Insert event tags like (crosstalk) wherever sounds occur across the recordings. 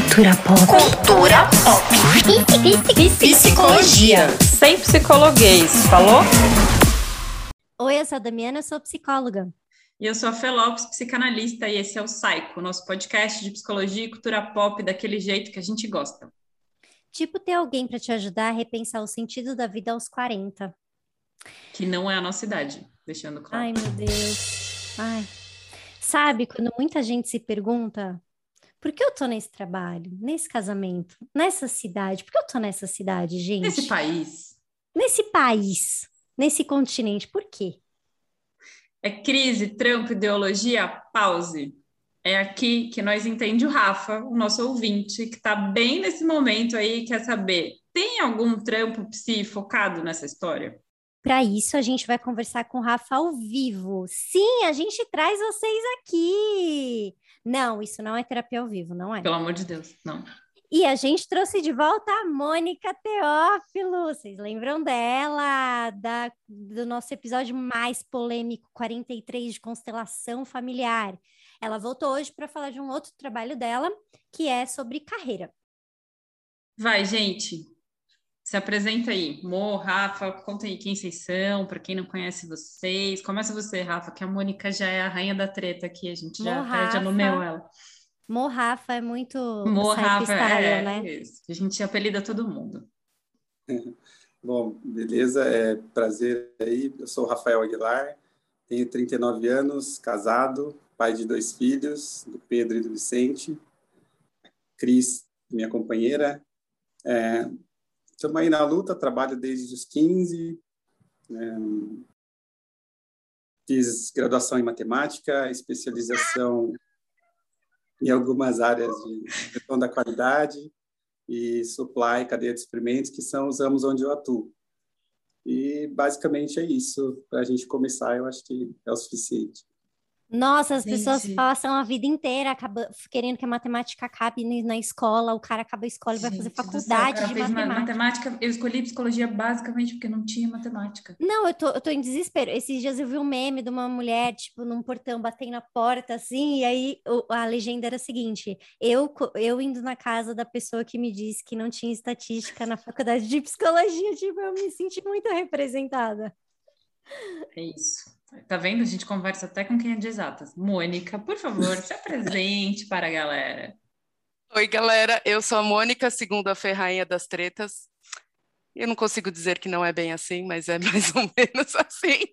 Cultura pop. Cultura pop. Psicologia. Sem psicologuês, falou? Oi, eu sou a Damiana, eu sou psicóloga. E eu sou a Felopes, psicanalista, e esse é o Psycho, nosso podcast de psicologia e cultura pop daquele jeito que a gente gosta. Tipo, ter alguém para te ajudar a repensar o sentido da vida aos 40. Que não é a nossa idade, deixando claro. Ai, meu Deus. Ai. Sabe, quando muita gente se pergunta por que eu tô nesse trabalho, nesse casamento, nessa cidade? Por que eu tô nessa cidade, gente? Nesse país. Nesse país, nesse continente, por quê? É crise, trampo, ideologia? Pause. É aqui que nós entende o Rafa, o nosso ouvinte, que está bem nesse momento aí, quer saber, tem algum trampo psi focado nessa história? Para isso, a gente vai conversar com o Rafa ao vivo. Sim, a gente traz vocês aqui. Não, isso não é terapia ao vivo, não é? Pelo amor de Deus, não. E a gente trouxe de volta a Mônica Teófilo. Vocês lembram dela? Da, do nosso episódio mais polêmico, 43 de constelação familiar. Ela voltou hoje para falar de um outro trabalho dela, que é sobre carreira. Vai, gente. Se apresenta aí. Mo, Rafa, conta aí quem vocês são, para quem não conhece vocês. Começa você, Rafa, que a Mônica já é a rainha da treta aqui, a gente já, Mo, já nomeou ela. Mo Rafa é muito Mo Rafa, style, é, né? Isso. A gente apelida todo mundo. (laughs) Bom, beleza, é prazer aí. Eu sou o Rafael Aguilar, tenho 39 anos, casado, pai de dois filhos, do Pedro e do Vicente. Cris, minha companheira. É, Estamos aí na luta, trabalho desde os 15. Né? Fiz graduação em matemática, especialização em algumas áreas de gestão da qualidade e supply, cadeia de experimentos, que são os ramos onde eu atuo. E basicamente é isso. Para a gente começar, eu acho que é o suficiente. Nossa, as Gente. pessoas passam a vida inteira acaba, querendo que a matemática acabe na escola, o cara acaba a escola e vai fazer faculdade céu, de matemática. matemática. Eu escolhi psicologia basicamente porque não tinha matemática. Não, eu tô, eu tô em desespero. Esses dias eu vi um meme de uma mulher, tipo, num portão, batendo na porta, assim, e aí a legenda era a seguinte: eu, eu indo na casa da pessoa que me disse que não tinha estatística na faculdade de psicologia, tipo, eu me senti muito representada. É isso. Tá vendo? A gente conversa até com quem é de exatas. Mônica, por favor, se apresente para a galera. Oi, galera. Eu sou a Mônica, segunda ferrainha das tretas. Eu não consigo dizer que não é bem assim, mas é (laughs) mais ou menos assim.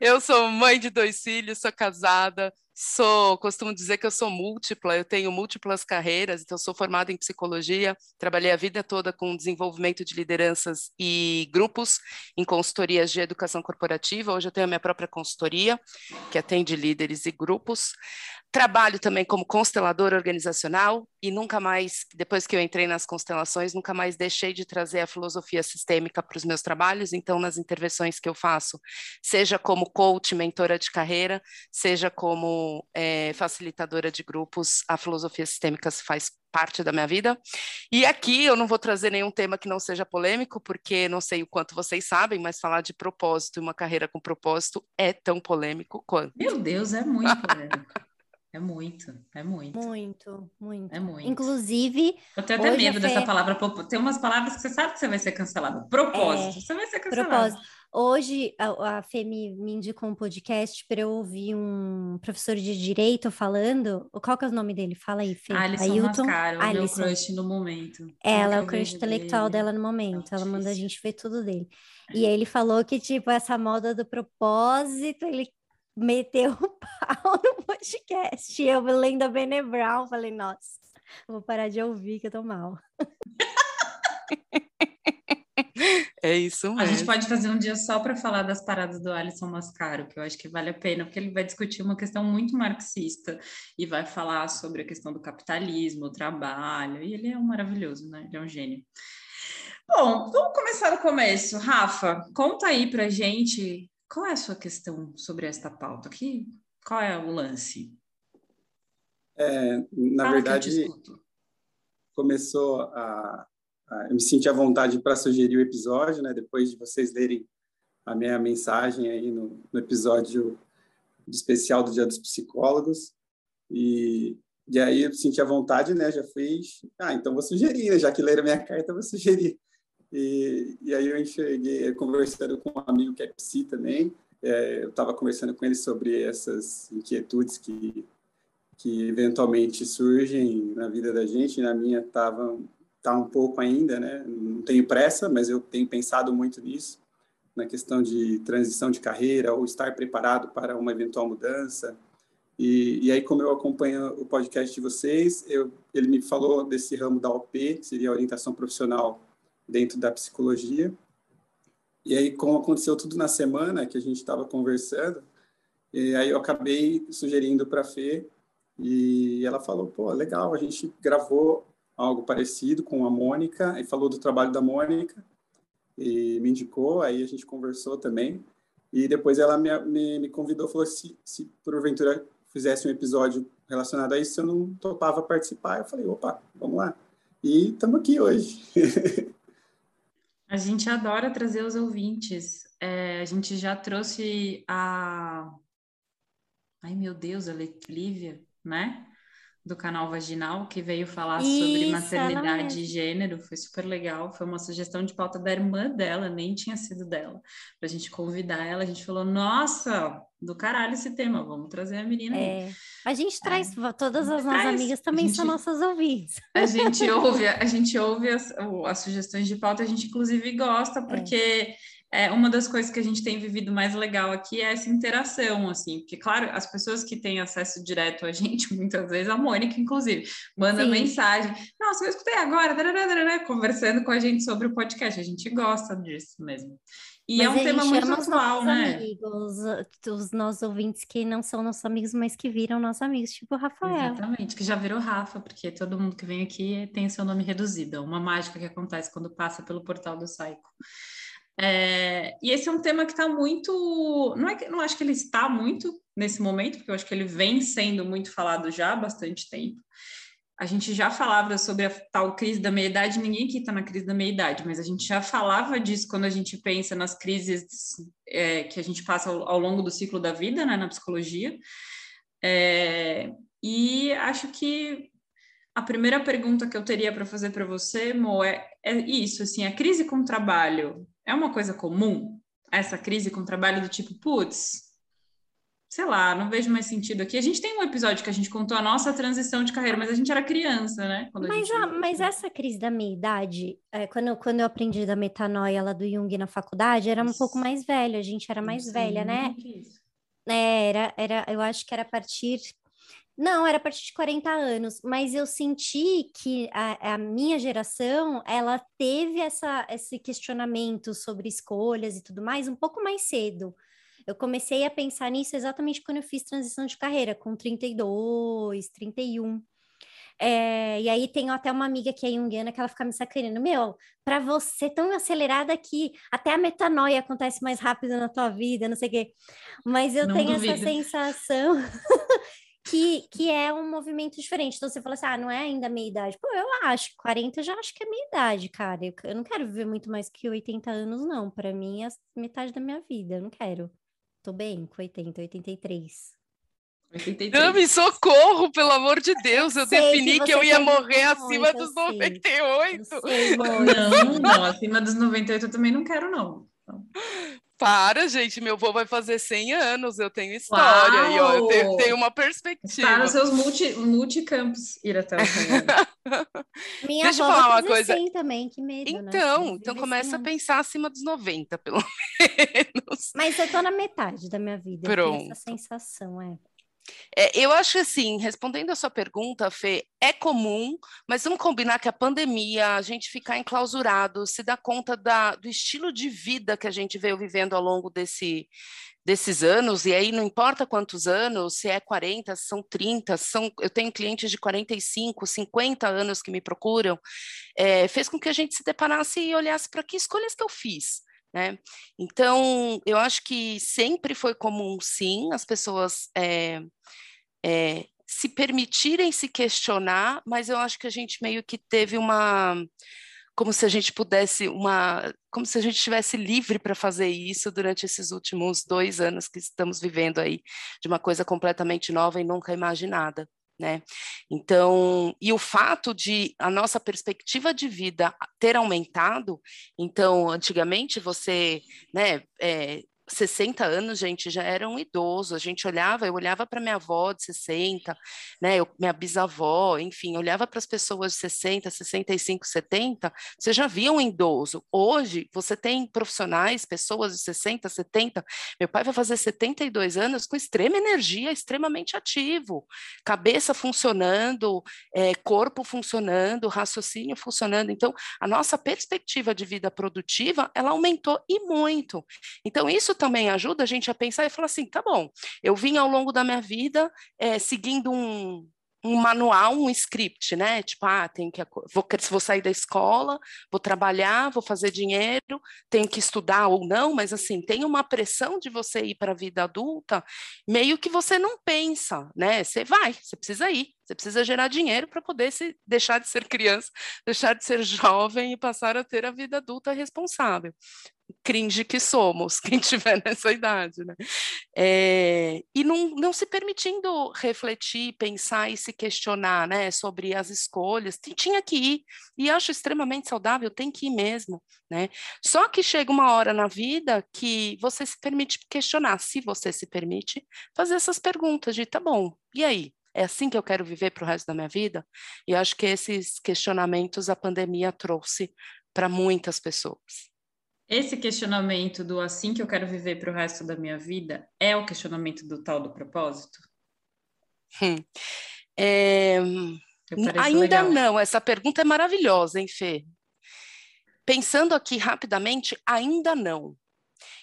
Eu sou mãe de dois filhos, sou casada, Sou, costumo dizer que eu sou múltipla, eu tenho múltiplas carreiras, então sou formada em psicologia, trabalhei a vida toda com desenvolvimento de lideranças e grupos em consultorias de educação corporativa. Hoje eu tenho a minha própria consultoria, que atende líderes e grupos. Trabalho também como constelador organizacional e nunca mais, depois que eu entrei nas constelações, nunca mais deixei de trazer a filosofia sistêmica para os meus trabalhos. Então, nas intervenções que eu faço, seja como coach, mentora de carreira, seja como é, facilitadora de grupos, a filosofia sistêmica faz parte da minha vida. E aqui eu não vou trazer nenhum tema que não seja polêmico, porque não sei o quanto vocês sabem, mas falar de propósito e uma carreira com propósito é tão polêmico quanto. Meu Deus, é muito polêmico. É muito, é muito. Muito, muito. É muito. Inclusive. Eu tenho até medo Fê... dessa palavra. Tem umas palavras que você sabe que você vai ser cancelado. Propósito, é, você vai ser cancelado. Propósito. Hoje a, a Fê me, me indicou um podcast para eu ouvir um professor de direito falando. Qual que é o nome dele? Fala aí, Fê. Alisson Ailton. Mascaro, é meu crush no momento. Ela é o crush intelectual dele. dela no momento. Ela manda a gente ver tudo dele. E ele falou que, tipo, essa moda do propósito, ele meteu o (laughs) pau no podcast. Eu lendo a Bene Brown, falei, nossa, vou parar de ouvir que eu tô mal. (laughs) É isso mesmo. A gente pode fazer um dia só para falar das paradas do Alisson Mascaro, que eu acho que vale a pena, porque ele vai discutir uma questão muito marxista e vai falar sobre a questão do capitalismo, o trabalho, e ele é um maravilhoso, né? Ele é um gênio. Bom, vamos começar do começo. Rafa, conta aí pra gente qual é a sua questão sobre esta pauta aqui? Qual é o lance? É, na Fala verdade, começou a, a, Eu me senti à vontade para sugerir o episódio, né? Depois de vocês lerem a minha mensagem aí no, no episódio especial do Dia dos Psicólogos. E E aí eu senti a vontade, né? Já fui, ah, então vou sugerir, né? já que leram minha carta, vou sugerir. E, e aí eu enxerguei, conversando com um amigo que é psi também, é, eu estava conversando com ele sobre essas inquietudes que que eventualmente surgem na vida da gente, na minha estava tá um pouco ainda, né? Não tenho pressa, mas eu tenho pensado muito nisso, na questão de transição de carreira ou estar preparado para uma eventual mudança. E, e aí, como eu acompanho o podcast de vocês, eu, ele me falou desse ramo da OP, que seria orientação profissional dentro da psicologia. E aí, como aconteceu tudo na semana que a gente estava conversando, e aí eu acabei sugerindo para a Fê e ela falou, pô, legal, a gente gravou algo parecido com a Mônica, e falou do trabalho da Mônica, e me indicou, aí a gente conversou também, e depois ela me, me, me convidou, falou se, se porventura fizesse um episódio relacionado a isso, eu não topava participar, eu falei, opa, vamos lá. E estamos aqui hoje. (laughs) a gente adora trazer os ouvintes. É, a gente já trouxe a... Ai, meu Deus, a Lívia, né? Do canal Vaginal, que veio falar Isso, sobre maternidade e gênero, foi super legal. Foi uma sugestão de pauta da irmã dela, nem tinha sido dela. Pra gente convidar ela, a gente falou: nossa, do caralho esse tema, vamos trazer a menina é. aí. A gente traz, é. todas as nossas amigas também gente, são nossas ouvintes. (laughs) A gente ouve, a gente ouve as, as, sugestões de pauta, a gente inclusive gosta, é. porque. É é, uma das coisas que a gente tem vivido mais legal aqui é essa interação, assim, porque, claro, as pessoas que têm acesso direto a gente, (laughs) muitas vezes, a Mônica, inclusive, manda Sim. mensagem, nossa, eu escutei agora, conversando com a gente sobre o podcast, a gente gosta disso mesmo. E mas é um tema muito atual, né? Amigos, os nossos ouvintes que não são nossos amigos, mas que viram nossos amigos, tipo o Rafael. Exatamente, que já virou Rafa, porque todo mundo que vem aqui tem seu nome reduzido. É uma mágica que acontece quando passa pelo portal do Saico. É, e esse é um tema que está muito. Não, é que, não acho que ele está muito nesse momento, porque eu acho que ele vem sendo muito falado já há bastante tempo. A gente já falava sobre a tal crise da meia-idade, ninguém aqui está na crise da meia-idade, mas a gente já falava disso quando a gente pensa nas crises é, que a gente passa ao, ao, longo do ciclo da vida, né, na psicologia. É, e acho que a primeira pergunta que eu teria para fazer para você, Mo, é, é isso, assim, a crise com o trabalho é uma coisa comum? Essa crise com o trabalho do tipo, putz, sei lá, não vejo mais sentido aqui. A gente tem um episódio que a gente contou a nossa transição de carreira, mas a gente era criança, né? mas, gente... a, mas essa crise da meia-idade, é, quando, quando eu aprendi da metanoia lá do Jung na faculdade, era um pouco mais velho, a gente era mais velha, né? É, era, era, eu acho que era a partir não, era a partir de 40 anos, mas eu senti que a, a, minha geração, ela teve essa, esse questionamento sobre escolhas e tudo mais um pouco mais cedo. Eu comecei a pensar nisso exatamente quando eu fiz transição de carreira, com 32, 31. É, e aí tenho até uma amiga que é junguiana que ela fica me sacaneando. Meu, para você tão acelerada que até a metanoia acontece mais rápido na tua vida, não sei o quê. Mas eu não tenho duvido. essa sensação (laughs) que, que é um movimento diferente. Então você fala assim, ah, não é ainda meia idade. Pô, eu acho, 40 eu já acho que é meia idade, cara. Eu, eu não quero viver muito mais que 80 anos, não. Para mim é metade da minha vida, eu não quero. Tô bem com 80, 83. 83. Dami, socorro, pelo amor de Deus. Eu sei defini que, que eu ia morrer acima dos 98. Sei, não, não, acima dos 98 eu também não quero, não. (laughs) Para, gente, meu avô vai fazer 100 anos, eu tenho história Uau! e ó, eu tenho, tenho, uma perspectiva. Para os seus multi, multicampos ir até o (laughs) Minha Deixa avó eu falar uma coisa. também, que medo? Então, né? então começa a pensar acima dos 90, pelo (laughs) menos. Mas eu tô na metade da minha vida, Pronto. essa sensação, é. É, eu acho assim, respondendo a sua pergunta, Fê, é comum, mas vamos combinar que a pandemia, a gente ficar enclausurado, se dá conta da, do estilo de vida que a gente veio vivendo ao longo desse, desses anos, e aí não importa quantos anos, se é 40, são 30, são, eu tenho clientes de 45, 50 anos que me procuram, é, fez com que a gente se deparasse e olhasse para que escolhas que eu fiz. Né? Então, eu acho que sempre foi comum, sim, as pessoas é, é, se permitirem se questionar, mas eu acho que a gente meio que teve uma. Como se a gente pudesse, uma. Como se a gente estivesse livre para fazer isso durante esses últimos dois anos que estamos vivendo aí, de uma coisa completamente nova e nunca imaginada. Né? Então, e o fato de a nossa perspectiva de vida ter aumentado, então, antigamente você, né, é, 60 anos, gente, já era um idoso. A gente olhava, eu olhava para minha avó de 60, né, eu, minha bisavó, enfim, olhava para as pessoas de 60, 65, 70, você já via um idoso. Hoje, você tem profissionais, pessoas de 60, 70. Meu pai vai fazer 72 anos com extrema energia, extremamente ativo, cabeça funcionando, é, corpo funcionando, raciocínio funcionando. Então, a nossa perspectiva de vida produtiva, ela aumentou e muito. Então, isso também ajuda a gente a pensar e falar assim, tá bom, eu vim ao longo da minha vida é, seguindo um, um manual, um script, né? Tipo, ah, tenho que vou, vou sair da escola, vou trabalhar, vou fazer dinheiro, tenho que estudar ou não, mas assim, tem uma pressão de você ir para a vida adulta, meio que você não pensa, né? Você vai, você precisa ir, você precisa gerar dinheiro para poder se deixar de ser criança, (laughs) deixar de ser jovem e passar a ter a vida adulta responsável cringe que somos, (laughs) quem tiver nessa idade, né? É, e não, não se permitindo refletir, pensar e se questionar, né, sobre as escolhas, tinha que ir, e acho extremamente saudável, tem que ir mesmo, né? Só que chega uma hora na vida que você se permite questionar, se você se permite, fazer essas perguntas de, tá bom, e aí? É assim que eu quero viver para o resto da minha vida? E acho que esses questionamentos a pandemia trouxe para muitas pessoas. Esse questionamento do assim que eu quero viver para o resto da minha vida é o questionamento do tal do propósito? Hum. É... Ainda legal. não, essa pergunta é maravilhosa, hein, Fê? Pensando aqui rapidamente, ainda não.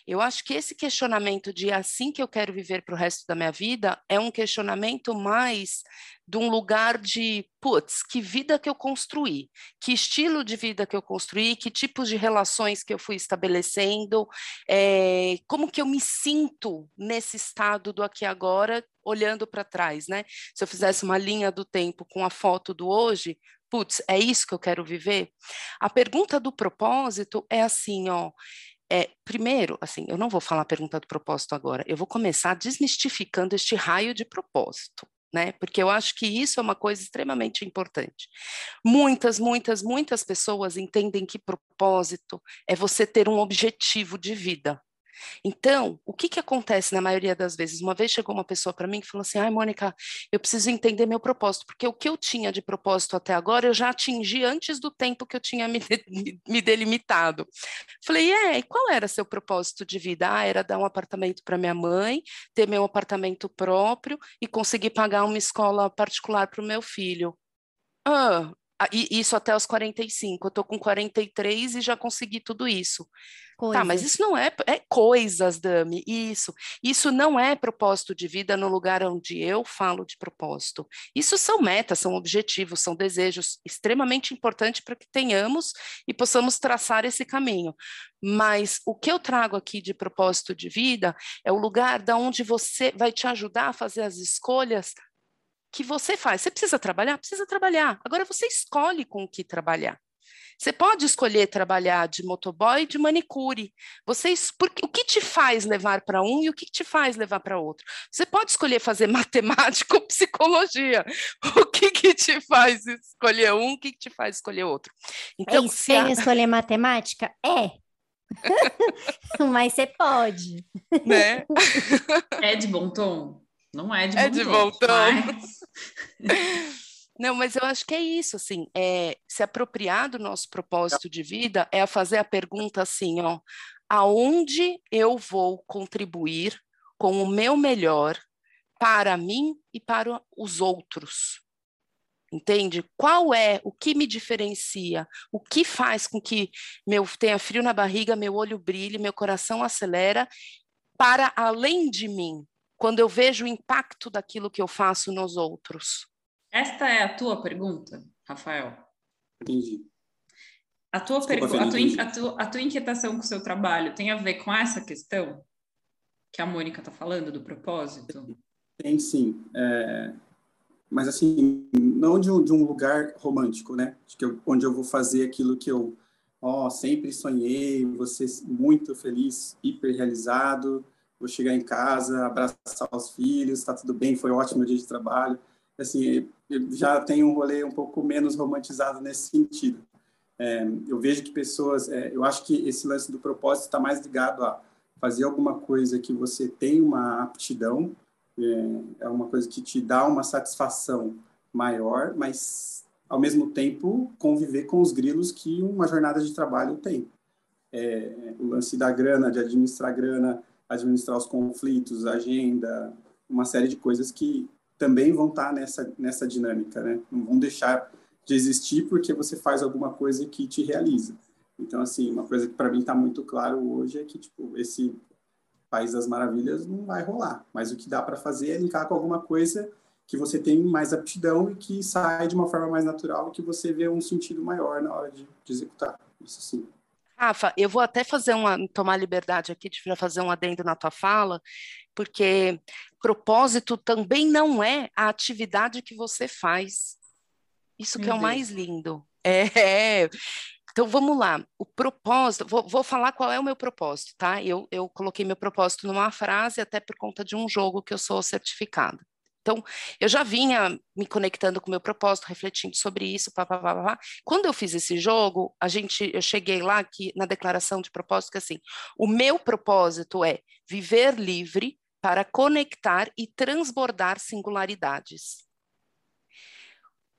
Eu acho que esse questionamento de assim que eu quero viver para o resto da minha vida é um questionamento mais de um lugar de, putz, que vida que eu construí, que estilo de vida que eu construí, que tipos de relações que eu fui estabelecendo, é, como que eu me sinto nesse estado do aqui e agora, olhando para trás, né? Se eu fizesse uma linha do tempo com a foto do hoje, putz, é isso que eu quero viver? A pergunta do propósito é assim, ó, é, primeiro, assim, eu não vou falar a pergunta do propósito agora, eu vou começar desmistificando este raio de propósito. Né? Porque eu acho que isso é uma coisa extremamente importante. Muitas, muitas, muitas pessoas entendem que propósito é você ter um objetivo de vida. Então, o que, que acontece na maioria das vezes? Uma vez chegou uma pessoa para mim que falou assim: ai, Mônica, eu preciso entender meu propósito, porque o que eu tinha de propósito até agora eu já atingi antes do tempo que eu tinha me, de, (laughs) me delimitado. Falei: é, e qual era seu propósito de vida? Ah, era dar um apartamento para minha mãe, ter meu apartamento próprio e conseguir pagar uma escola particular para o meu filho. Ah, isso até os 45. Eu estou com 43 e já consegui tudo isso. Coisas. Tá, mas isso não é, é coisas, Dami, isso. Isso não é propósito de vida no lugar onde eu falo de propósito. Isso são metas, são objetivos, são desejos extremamente importantes para que tenhamos e possamos traçar esse caminho. Mas o que eu trago aqui de propósito de vida é o lugar da onde você vai te ajudar a fazer as escolhas que você faz. Você precisa trabalhar? Precisa trabalhar. Agora você escolhe com o que trabalhar. Você pode escolher trabalhar de motoboy de manicure. Você, porque, o que te faz levar para um e o que te faz levar para outro? Você pode escolher fazer (laughs) matemática ou psicologia. O que, que te faz escolher um, o que, que te faz escolher outro? Então, é se a... escolher matemática? É. (laughs) Mas você pode. Né? (laughs) É de bom tom? Não é de é de tom. Mas... (laughs) Não, mas eu acho que é isso, assim, é se apropriar do nosso propósito de vida é a fazer a pergunta assim, ó, aonde eu vou contribuir com o meu melhor para mim e para os outros? Entende? Qual é o que me diferencia? O que faz com que meu tenha frio na barriga, meu olho brilhe, meu coração acelera para além de mim, quando eu vejo o impacto daquilo que eu faço nos outros? Esta é a tua pergunta, Rafael? Entendi. A tua, Desculpa, a, tua, a, tua, a tua inquietação com o seu trabalho tem a ver com essa questão que a Mônica está falando, do propósito? Tem sim. É... Mas assim, não de um, de um lugar romântico, né? De que eu, onde eu vou fazer aquilo que eu ó, sempre sonhei, vou ser muito feliz, hiper realizado, vou chegar em casa, abraçar os filhos, está tudo bem, foi ótimo o dia de trabalho assim, já tenho um rolê um pouco menos romantizado nesse sentido. É, eu vejo que pessoas, é, eu acho que esse lance do propósito está mais ligado a fazer alguma coisa que você tem uma aptidão, é, é uma coisa que te dá uma satisfação maior, mas ao mesmo tempo conviver com os grilos que uma jornada de trabalho tem. É, o lance da grana, de administrar grana, administrar os conflitos, agenda, uma série de coisas que também vão estar nessa, nessa dinâmica, né? Não vão deixar de existir porque você faz alguma coisa que te realiza. Então, assim, uma coisa que para mim está muito claro hoje é que, tipo, esse País das Maravilhas não vai rolar. Mas o que dá para fazer é linkar com alguma coisa que você tem mais aptidão e que sai de uma forma mais natural e que você vê um sentido maior na hora de, de executar. Isso sim. Rafa, eu vou até fazer uma, tomar liberdade aqui de fazer um adendo na tua fala, porque propósito também não é a atividade que você faz. Isso Meu que é Deus. o mais lindo. É, é, então vamos lá. O propósito, vou, vou, falar qual é o meu propósito, tá? Eu, eu coloquei meu propósito numa frase, até por conta de um jogo que eu sou certificada. Então, eu já vinha me conectando com o meu propósito, refletindo sobre isso, pá, pá, pá, pá. Quando eu fiz esse jogo, a gente, eu cheguei lá que na declaração de propósito que assim, o meu propósito é viver livre para conectar e transbordar singularidades.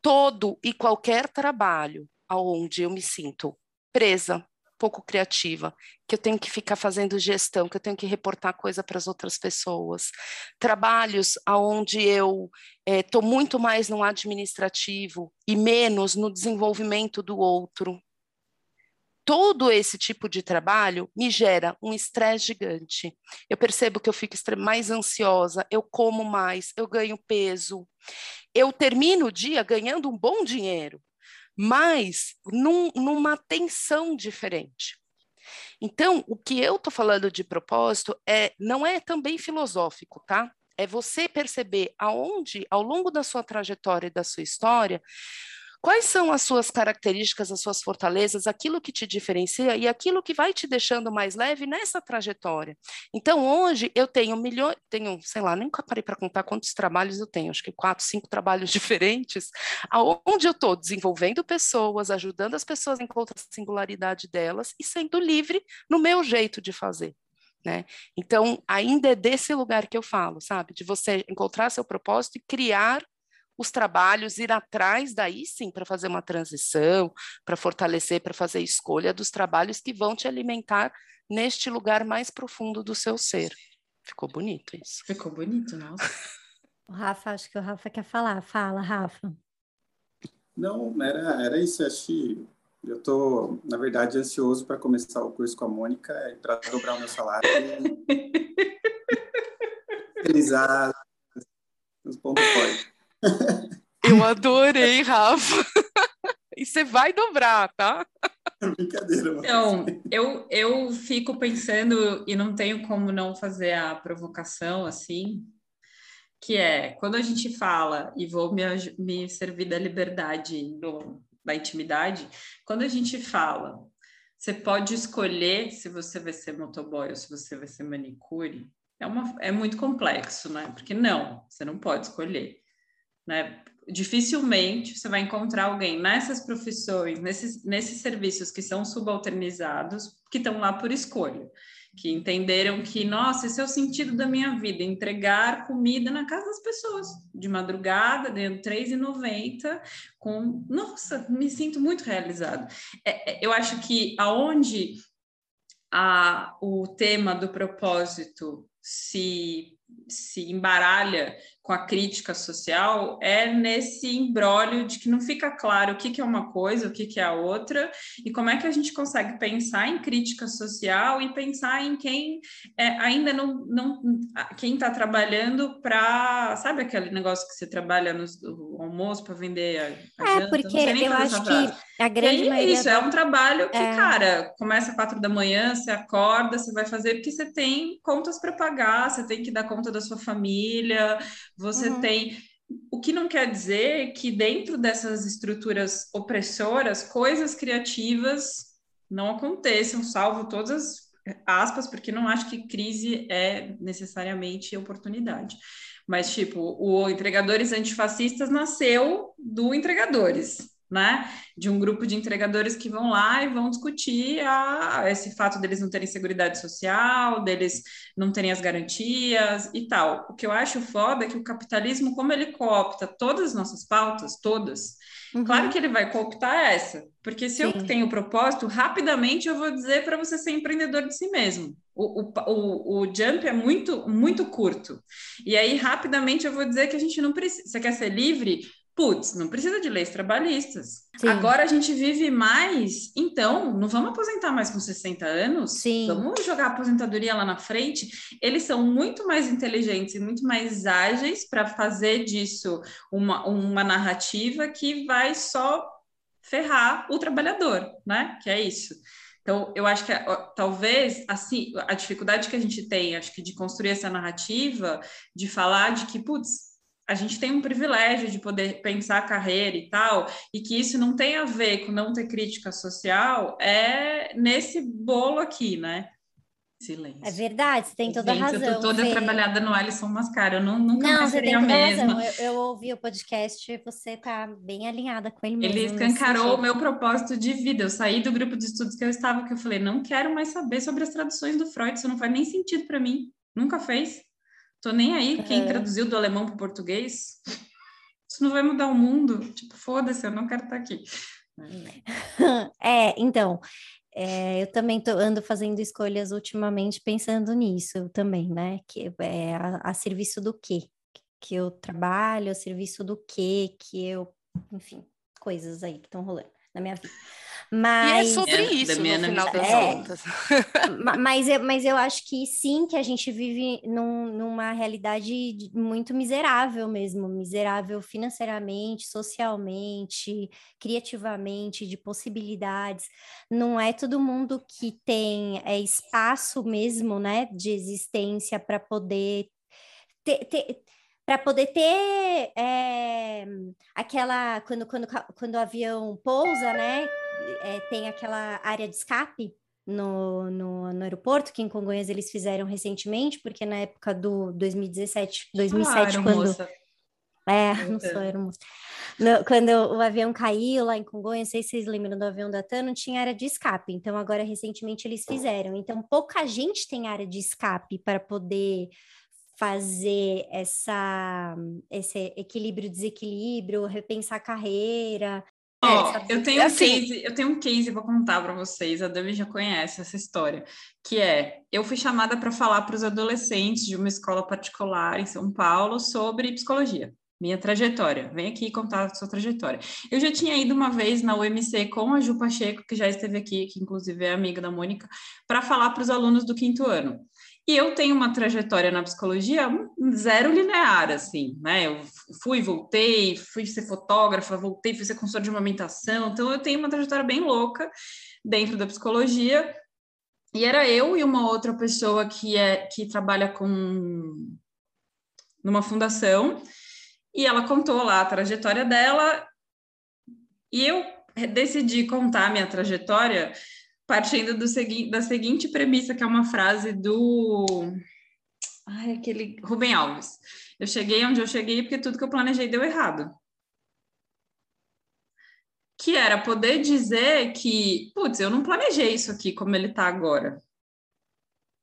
Todo e qualquer trabalho aonde eu me sinto presa, pouco criativa, que eu tenho que ficar fazendo gestão, que eu tenho que reportar coisa para as outras pessoas. Trabalhos aonde eu estou é, muito mais no administrativo e menos no desenvolvimento do outro. Todo esse tipo de trabalho me gera um estresse gigante. Eu percebo que eu fico mais ansiosa, eu como mais, eu ganho peso. Eu termino o dia ganhando um bom dinheiro, mas num, numa tensão diferente. Então, o que eu estou falando de propósito é não é também filosófico, tá? É você perceber aonde, ao longo da sua trajetória e da sua história, Quais são as suas características, as suas fortalezas, aquilo que te diferencia e aquilo que vai te deixando mais leve nessa trajetória? Então, hoje eu tenho milhões, tenho, sei lá, nunca parei para contar quantos trabalhos eu tenho, acho que quatro, cinco trabalhos (laughs) diferentes, aonde eu estou desenvolvendo pessoas, ajudando as pessoas a encontrar a singularidade delas e sendo livre no meu jeito de fazer. Né? Então, ainda é desse lugar que eu falo, sabe? De você encontrar seu propósito e criar os trabalhos, ir atrás daí sim para fazer uma transição, para fortalecer, para fazer escolha dos trabalhos que vão te alimentar neste lugar mais profundo do seu ser. Ficou bonito isso. Ficou bonito, nossa. (laughs) o Rafa, acho que o Rafa quer falar. Fala, Rafa. Não, era, era isso. Acho que eu estou, na verdade, ansioso para começar o curso com a Mônica e para dobrar o meu salário. (laughs) E... Felizar os pontos fortes. Eu adorei, Rafa. E você vai dobrar, tá? Brincadeira, mano. Então, eu, eu fico pensando, e não tenho como não fazer a provocação assim, que é quando a gente fala, e vou me, me servir da liberdade, do, da intimidade, quando a gente fala, você pode escolher se você vai ser motoboy ou se você vai ser manicure, é, uma, é muito complexo, né? Porque não, você não pode escolher né? Dificilmente você vai encontrar alguém nessas profissões, nesses, nesses serviços que são subalternizados, que estão lá por escolha, que entenderam que, nossa, esse é o sentido da minha vida, entregar comida na casa das pessoas, de madrugada, ganhando R$3,90, com, nossa, me sinto muito realizado. É, é, eu acho que aonde a, o tema do propósito se se embaralha com a crítica social é nesse embrólio de que não fica claro o que, que é uma coisa, o que, que é a outra, e como é que a gente consegue pensar em crítica social e pensar em quem é, ainda não, não quem está trabalhando para, sabe aquele negócio que você trabalha no, no almoço para vender a, a É, janta? porque eu acho que a grande e maioria... Isso, é um trabalho que, é... cara, começa às quatro da manhã, você acorda, você vai fazer porque você tem contas para pagar, você tem que dar conta da sua família, você uhum. tem. O que não quer dizer que dentro dessas estruturas opressoras, coisas criativas não aconteçam, salvo todas as aspas, porque não acho que crise é necessariamente oportunidade. Mas, tipo, o Entregadores Antifascistas nasceu do Entregadores, né? De um grupo de entregadores que vão lá e vão discutir a, esse fato deles não terem seguridade social, deles não terem as garantias e tal. O que eu acho foda é que o capitalismo, como ele coopta todas as nossas pautas, todas, uhum. claro que ele vai cooptar essa, porque se Sim. eu tenho o propósito, rapidamente eu vou dizer para você ser empreendedor de si mesmo. O, o, o, o, jump é muito, muito curto. E aí, rapidamente, eu vou dizer que a gente não precisa. Você quer ser livre? Putz, não precisa de leis trabalhistas. Sim. Agora a gente vive mais, então, não vamos aposentar mais com 60 anos? Sim. Vamos jogar a aposentadoria lá na frente? Eles são muito mais inteligentes e muito mais ágeis para fazer disso uma, uma narrativa que vai só ferrar o trabalhador, né? Que é isso. Então, eu acho que talvez assim a dificuldade que a gente tem, acho que de construir essa narrativa, de falar de que, putz, a gente tem um privilégio de poder pensar a carreira e tal, e que isso não tem a ver com não ter crítica social, é nesse bolo aqui, né? Silêncio. É verdade, você tem toda Gente, a razão. Eu tô toda Fê. trabalhada no Alisson Mascara, eu não, nunca não, mais serei a mesma. Eu, eu, ouvi o podcast e você tá bem alinhada com ele mesmo. Ele escancarou o meu propósito de vida. Eu saí do grupo de estudos que eu estava, que eu falei, não quero mais saber sobre as traduções do Freud, isso não faz nem sentido para mim. Nunca fez. Tô nem aí quem é. traduziu do alemão para o português. Isso não vai mudar o mundo. Tipo, foda-se, eu não quero estar aqui. (laughs) É, então, é, eu também tô, ando fazendo escolhas ultimamente pensando nisso também, né? Que é a, a serviço do quê? Que eu trabalho, a serviço do quê? Que eu, enfim, coisas aí que estão rolando na minha vida. Mas... E é sobre é, isso, no final das é, contas. (laughs) mas, eu, mas eu acho que sim, que a gente vive num, numa realidade muito miserável mesmo, miserável financeiramente, socialmente, criativamente, de possibilidades. Não é todo mundo que tem é, espaço mesmo, né, de existência para poder ter, ter para poder ter é, aquela quando, quando, quando o avião pousa, né? É, tem aquela área de escape no, no, no, aeroporto, que em Congonhas eles fizeram recentemente, porque na época do 2017, 2007, ah, quando... Moça. É, (laughs) não sou aeromoça. No, quando o avião caiu lá em Congonhas, não sei se vocês lembram do avião da TAN, não tinha área de escape. Então, agora, recentemente, eles fizeram. Então, pouca gente tem área de escape para poder fazer essa, esse equilíbrio, desequilíbrio, repensar a carreira, Ó, oh, eu tenho um assim, case, eu tenho um case para contar para vocês. A Dami já conhece essa história, que é eu fui chamada para falar para os adolescentes de uma escola particular em São Paulo sobre psicologia. Minha trajetória, vem aqui contar a sua trajetória. Eu já tinha ido uma vez na UMC com a Ju Pacheco, que já esteve aqui, que inclusive é amiga da Mônica, para falar para os alunos do quinto ano. E eu tenho uma trajetória na psicologia zero linear, assim, né? Eu fui, voltei, fui ser fotógrafa, voltei, fui ser consultora de amamentação. Então, eu tenho uma trajetória bem louca dentro da psicologia. E era eu e uma outra pessoa que, é, que trabalha com numa fundação. E ela contou lá a trajetória dela. E eu decidi contar a minha trajetória partindo do segui da seguinte premissa, que é uma frase do. Ai, aquele. Rubem Alves. Eu cheguei onde eu cheguei porque tudo que eu planejei deu errado. Que era poder dizer que, putz, eu não planejei isso aqui como ele está agora.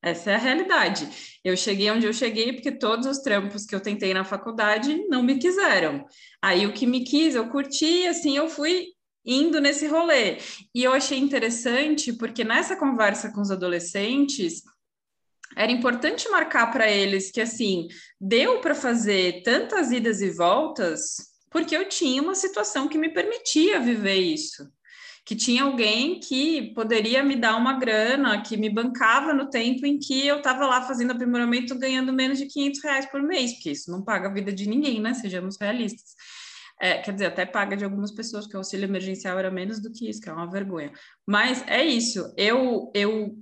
Essa é a realidade. Eu cheguei onde eu cheguei porque todos os trampos que eu tentei na faculdade não me quiseram. Aí o que me quis, eu curti, assim, eu fui indo nesse rolê. E eu achei interessante porque nessa conversa com os adolescentes, era importante marcar para eles que assim, deu para fazer tantas idas e voltas porque eu tinha uma situação que me permitia viver isso. Que tinha alguém que poderia me dar uma grana, que me bancava no tempo em que eu estava lá fazendo aprimoramento ganhando menos de 500 reais por mês, porque isso não paga a vida de ninguém, né? Sejamos realistas. É, quer dizer, até paga de algumas pessoas, que o auxílio emergencial era menos do que isso, que é uma vergonha. Mas é isso, eu, eu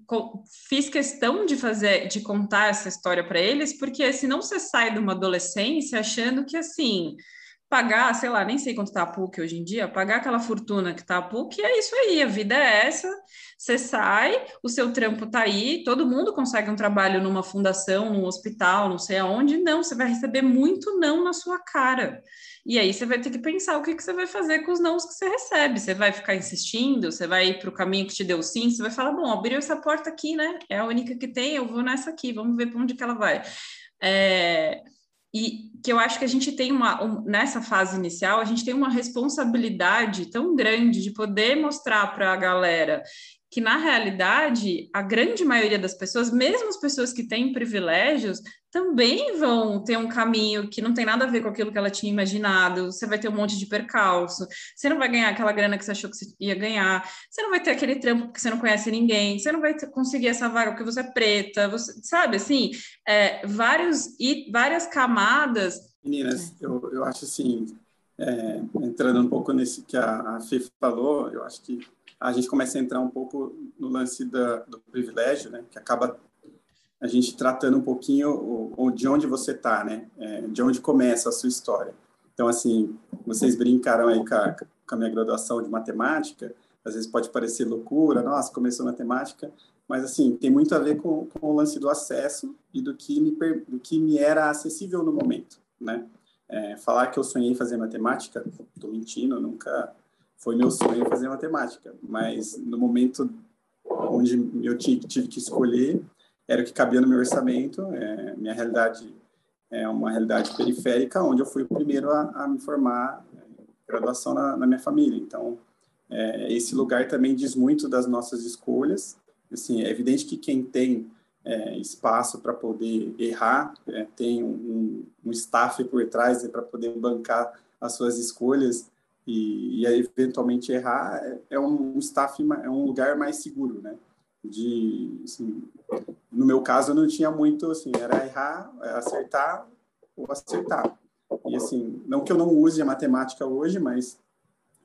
fiz questão de fazer, de contar essa história para eles, porque senão você sai de uma adolescência achando que assim pagar, sei lá, nem sei quanto tá a PUC hoje em dia, pagar aquela fortuna que tá a PUC, é isso aí, a vida é essa. Você sai, o seu trampo tá aí, todo mundo consegue um trabalho numa fundação, num hospital, não sei aonde, não, você vai receber muito não na sua cara. E aí você vai ter que pensar o que, que você vai fazer com os nãos que você recebe. Você vai ficar insistindo, você vai ir para o caminho que te deu sim, você vai falar, bom, abriu essa porta aqui, né? É a única que tem, eu vou nessa aqui, vamos ver para onde que ela vai. É, e que eu acho que a gente tem uma, um, nessa fase inicial, a gente tem uma responsabilidade tão grande de poder mostrar para a galera que na realidade a grande maioria das pessoas, mesmo as pessoas que têm privilégios, também vão ter um caminho que não tem nada a ver com aquilo que ela tinha imaginado. Você vai ter um monte de percalço, você não vai ganhar aquela grana que você achou que você ia ganhar, você não vai ter aquele trampo porque você não conhece ninguém, você não vai conseguir essa vaga porque você é preta, você sabe assim, é, vários e várias camadas. Meninas, eu, eu acho assim, é, entrando um pouco nesse que a, a Fê falou, eu acho que a gente começa a entrar um pouco no lance da, do privilégio, né? Que acaba a gente tratando um pouquinho o, o de onde você está, né? É, de onde começa a sua história. Então, assim, vocês brincaram aí com a, com a minha graduação de matemática, às vezes pode parecer loucura, nossa, começou matemática, mas assim, tem muito a ver com, com o lance do acesso e do que me, do que me era acessível no momento, né? É, falar que eu sonhei fazer matemática, estou mentindo, nunca foi meu sonho fazer matemática, mas no momento onde eu tive que escolher, era o que cabia no meu orçamento. É, minha realidade é uma realidade periférica, onde eu fui o primeiro a, a me formar graduação na, na, minha família. Então, é, esse lugar também diz muito das nossas escolhas. Assim, é evidente que quem tem é, espaço para poder errar, é, tem um, um, staff por trás né, para poder bancar as suas escolhas e, e aí, eventualmente errar, é, é um staff, é um lugar mais seguro, né? De, assim, no meu caso, não tinha muito, assim, era errar, acertar ou acertar. E, assim, não que eu não use a matemática hoje, mas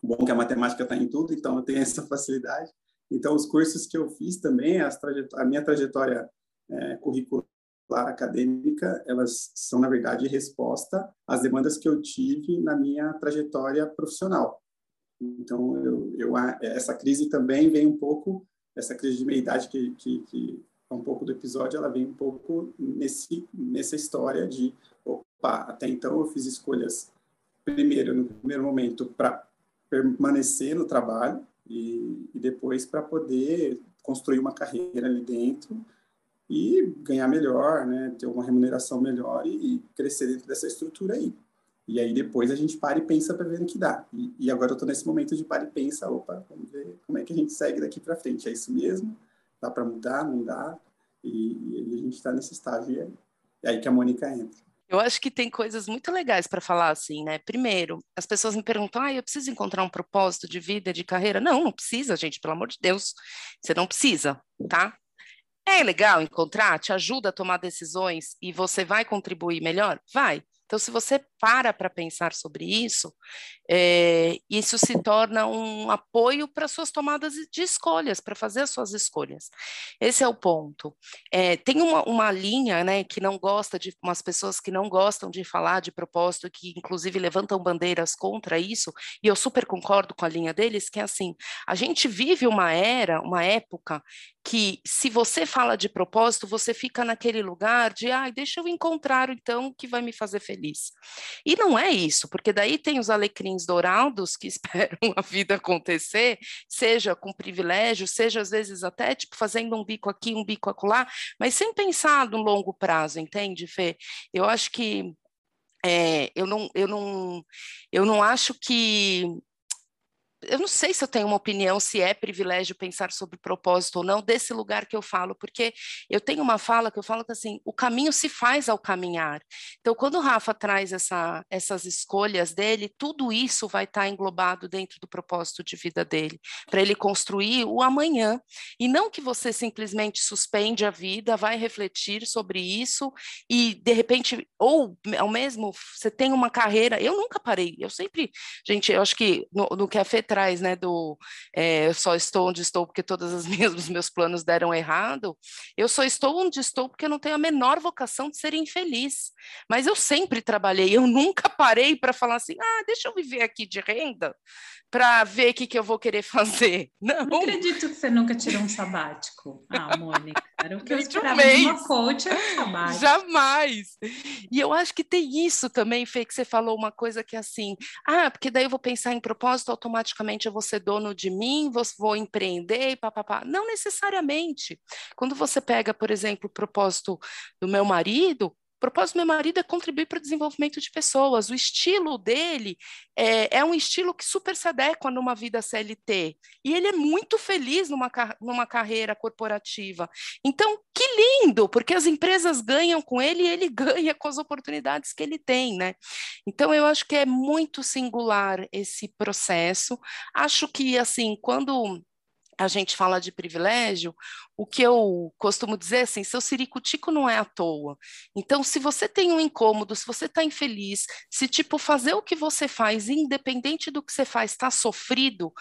bom que a matemática está em tudo, então eu tenho (laughs) essa facilidade. Então, os cursos que eu fiz também, a minha trajetória é, curricular acadêmica, elas são, na verdade, resposta às demandas que eu tive na minha trajetória profissional. Então, eu, eu, essa crise também vem um pouco, essa crise de meia-idade que, que, que é um pouco do episódio, ela vem um pouco nesse, nessa história de, opa, até então eu fiz escolhas, primeiro, no primeiro momento, para permanecer no trabalho e, e depois para poder construir uma carreira ali dentro, e ganhar melhor, né, ter uma remuneração melhor e, e crescer dentro dessa estrutura aí. E aí depois a gente para e pensa para ver o que dá. E, e agora eu estou nesse momento de para e pensa, opa, vamos ver como é que a gente segue daqui para frente. É isso mesmo? Dá para mudar? Não dá? E, e a gente está nesse estágio e é, é aí que a Mônica entra. Eu acho que tem coisas muito legais para falar assim, né? Primeiro, as pessoas me perguntam: ah, eu preciso encontrar um propósito de vida, de carreira? Não, não precisa, gente, pelo amor de Deus. Você não precisa, tá? É legal encontrar, te ajuda a tomar decisões e você vai contribuir melhor? Vai. Então, se você para para pensar sobre isso, é, isso se torna um apoio para suas tomadas de escolhas, para fazer as suas escolhas. Esse é o ponto. É, tem uma, uma linha, né, que não gosta de, umas pessoas que não gostam de falar de propósito, que inclusive levantam bandeiras contra isso, e eu super concordo com a linha deles, que é assim, a gente vive uma era, uma época que se você fala de propósito, você fica naquele lugar de, ai, ah, deixa eu encontrar então o que vai me fazer feliz. E não é isso, porque daí tem os alecrins dourados que (laughs) esperam a vida acontecer, seja com privilégio, seja às vezes até tipo fazendo um bico aqui, um bico acolá, mas sem pensar no longo prazo, entende, Fê? Eu acho que é, eu, não, eu, não, eu não acho que eu não sei se eu tenho uma opinião se é privilégio pensar sobre propósito ou não desse lugar que eu falo, porque eu tenho uma fala que eu falo que assim, o caminho se faz ao caminhar. Então, quando o Rafa traz essa, essas escolhas dele, tudo isso vai estar englobado dentro do propósito de vida dele, para ele construir o amanhã. E não que você simplesmente suspende a vida, vai refletir sobre isso e de repente, ou ao mesmo, você tem uma carreira. Eu nunca parei, eu sempre, gente, eu acho que no, no que a Fê atrás, né, do é, só estou onde estou porque todos os meus, os meus planos deram errado, eu só estou onde estou porque eu não tenho a menor vocação de ser infeliz. Mas eu sempre trabalhei, eu nunca parei para falar assim, ah, deixa eu viver aqui de renda para ver o que, que eu vou querer (laughs) fazer. Não. não acredito que você nunca tirou um sabático. Ah, Mônica, era o que eu esperava de uma coach, era um sabático. Jamais! E eu acho que tem isso também, Fê, que você falou uma coisa que é assim, ah, porque daí eu vou pensar em propósito, automaticamente eu vou ser dono de mim, vou, vou empreender, papapá. Não necessariamente. Quando você pega, por exemplo, o propósito do meu marido, o propósito do meu marido é contribuir para o desenvolvimento de pessoas. O estilo dele é, é, um estilo que super se adequa numa vida CLT. E ele é muito feliz numa, numa carreira corporativa. Então, que lindo, porque as empresas ganham com ele e ele (laughs) ganha com as oportunidades que ele tem, né? Então, eu acho que é muito singular esse processo. Acho que, assim, quando a gente fala de privilégio, o que eu costumo dizer é assim, seu ciricutico não é à toa. Então, se você tem um incômodo, se você está infeliz, se tipo fazer o que você faz, independente do que você faz, está sofrido,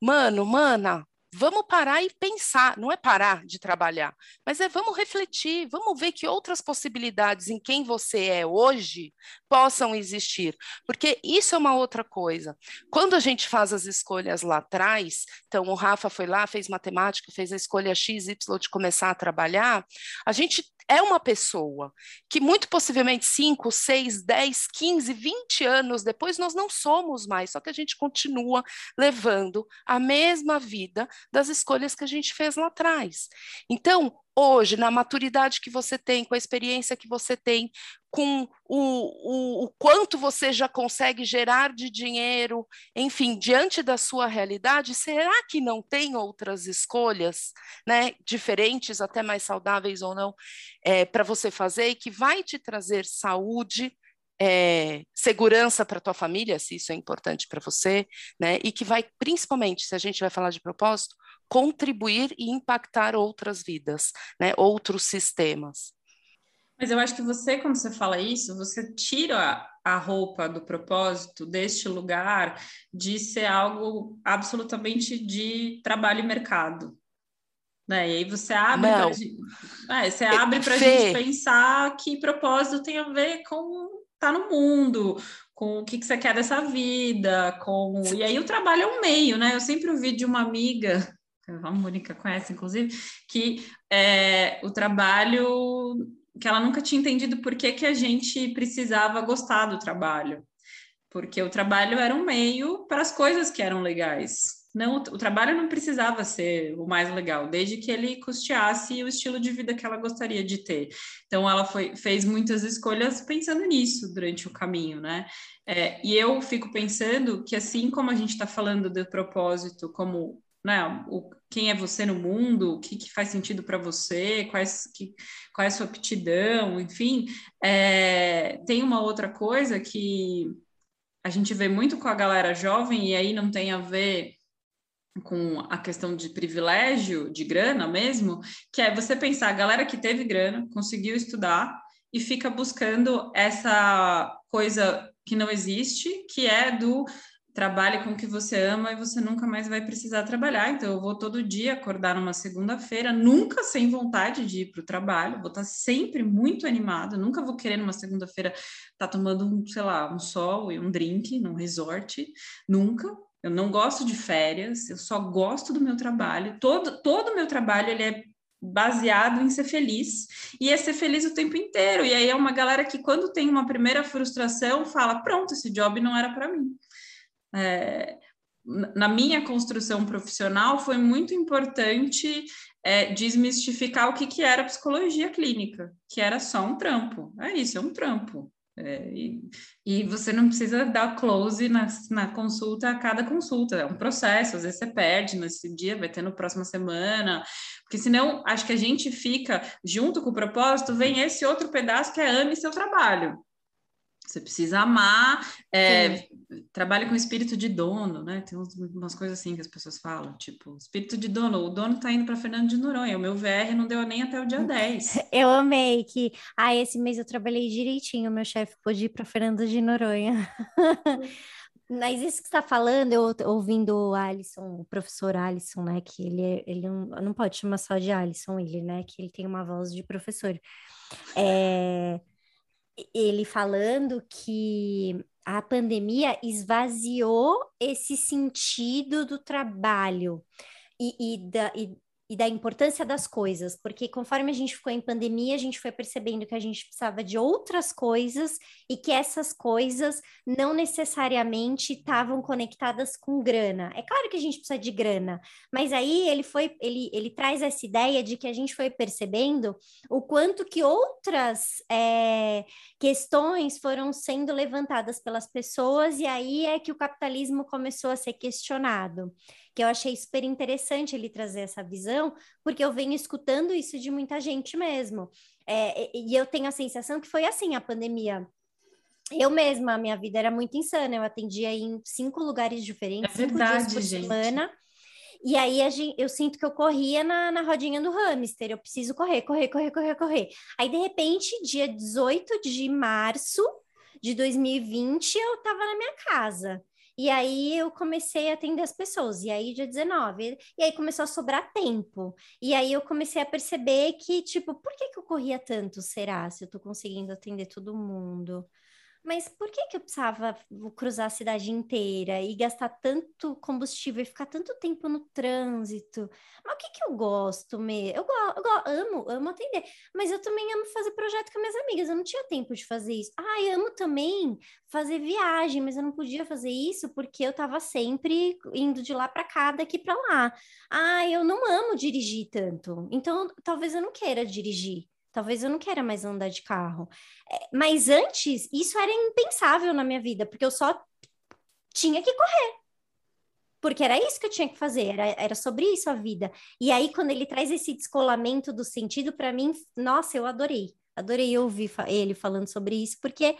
mano, mana, vamos parar e pensar, não é parar de trabalhar, mas é vamos refletir, vamos ver que outras possibilidades em quem você é hoje possam existir, porque isso é uma outra coisa. Quando a gente faz as escolhas lá atrás, então o Rafa foi lá, fez matemática, fez a escolha X, Y de começar a trabalhar, a gente é uma pessoa que muito possivelmente 5, 6, 10, 15, 20 anos depois nós não somos mais, só que a gente continua levando a mesma vida das escolhas que a gente fez lá atrás. Então, hoje, na maturidade que você tem, com a experiência que você tem, com o, o, o, quanto você já consegue gerar de dinheiro, enfim, diante da sua realidade, será que não tem outras escolhas, né, diferentes, até mais saudáveis ou não, é, para você fazer e que vai te trazer saúde, é, segurança para tua família, se isso é importante para você, né? E que vai, principalmente, se a gente vai falar de propósito, contribuir e impactar outras vidas, né? Outros sistemas. Mas eu acho que você, quando você fala isso, você tira a roupa do propósito deste lugar de ser algo absolutamente de trabalho e mercado. Né? E aí você abre para gente, é, você abre para a gente pensar que propósito tem a ver com estar tá no mundo, com o que, que você quer dessa vida, com e aí o trabalho é um meio, né? Eu sempre ouvi de uma amiga a Mônica conhece, inclusive, que é, o trabalho que ela nunca tinha entendido por que, que a gente precisava gostar do trabalho. Porque o trabalho era um meio para as coisas que eram legais. Não, o trabalho não precisava ser o mais legal, desde que ele custeasse o estilo de vida que ela gostaria de ter. Então, ela foi, fez muitas escolhas pensando nisso durante o caminho, né? É, e eu fico pensando que, assim como a gente está falando do propósito como né, o, quem é você no mundo, o que, que faz sentido para você, quais, que, qual é a sua aptidão, enfim. É, tem uma outra coisa que a gente vê muito com a galera jovem, e aí não tem a ver com a questão de privilégio, de grana mesmo, que é você pensar, a galera que teve grana, conseguiu estudar e fica buscando essa coisa que não existe, que é do trabalhe com o que você ama e você nunca mais vai precisar trabalhar. Então, eu vou todo dia acordar numa segunda-feira, nunca sem vontade de ir para o trabalho, vou estar sempre muito animado, nunca vou querer numa segunda-feira estar tá tomando, um, sei lá, um sol e um drink num resort, nunca. Eu não gosto de férias, eu só gosto do meu trabalho. Todo todo o meu trabalho ele é baseado em ser feliz e é ser feliz o tempo inteiro. E aí é uma galera que quando tem uma primeira frustração fala: "Pronto, esse job não era para mim" é, na minha construção profissional foi muito importante é, desmistificar o que, que era psicologia clínica, que era só um trampo. É isso, é um trampo. É, e, e, você não precisa dar close na, na, consulta a cada consulta, é um processo, às vezes você perde nesse dia, vai ter no próxima semana, porque senão acho que a gente fica junto com o propósito, vem esse outro pedaço que é ame seu trabalho. Você precisa amar, é, trabalha com espírito de dono, né? Tem umas coisas assim que as pessoas falam, tipo, espírito de dono, o dono tá indo para Fernando de Noronha, o meu VR não deu nem até o dia 10. (laughs) Eu amei que, ah, esse mês eu trabalhei direitinho, meu chefe pôde ir para Fernando de Noronha. (laughs) Mas isso que você está falando, eu ouvindo o Alisson, o professor Alisson, né? Que ele, é, ele não, não pode chamar só de Alisson, ele, né? Que ele tem uma voz de professor. É, ele falando que a pandemia esvaziou esse sentido do trabalho e, e, da, e e da importância das coisas, porque conforme a gente ficou em pandemia, a gente foi percebendo que a gente precisava de outras coisas e que essas coisas não necessariamente estavam conectadas com grana. É claro que a gente precisa de grana, mas aí ele foi, ele, ele traz essa ideia de que a gente foi percebendo o quanto que outras é, questões foram sendo levantadas pelas pessoas, e aí é que o capitalismo começou a ser questionado que eu achei super interessante ele trazer essa visão, porque eu venho escutando isso de muita gente mesmo. É, e eu tenho a sensação que foi assim a pandemia. Eu mesma, a minha vida era muito insana, eu atendia em cinco lugares diferentes, é verdade, cinco dias por gente. semana. E aí eu sinto que eu corria na, na rodinha do hamster, eu preciso correr, correr, correr, correr, correr. Aí, de repente, dia 18 de março de 2020, eu estava na minha casa. E aí eu comecei a atender as pessoas, e aí dia 19, e aí começou a sobrar tempo. E aí eu comecei a perceber que, tipo, por que que eu corria tanto, será? Se eu tô conseguindo atender todo mundo? Mas por que que eu precisava cruzar a cidade inteira e gastar tanto combustível e ficar tanto tempo no trânsito? Mas o que que eu gosto mesmo? Eu, eu, eu amo, amo atender, mas eu também amo fazer projeto com minhas amigas, eu não tinha tempo de fazer isso. Ah, eu amo também fazer viagem, mas eu não podia fazer isso porque eu estava sempre indo de lá para cá, daqui para lá. Ah, eu não amo dirigir tanto, então talvez eu não queira dirigir. Talvez eu não queira mais andar de carro. É, mas antes, isso era impensável na minha vida, porque eu só tinha que correr. Porque era isso que eu tinha que fazer, era, era sobre isso a vida. E aí, quando ele traz esse descolamento do sentido, para mim, nossa, eu adorei. Adorei ouvir ele falando sobre isso, porque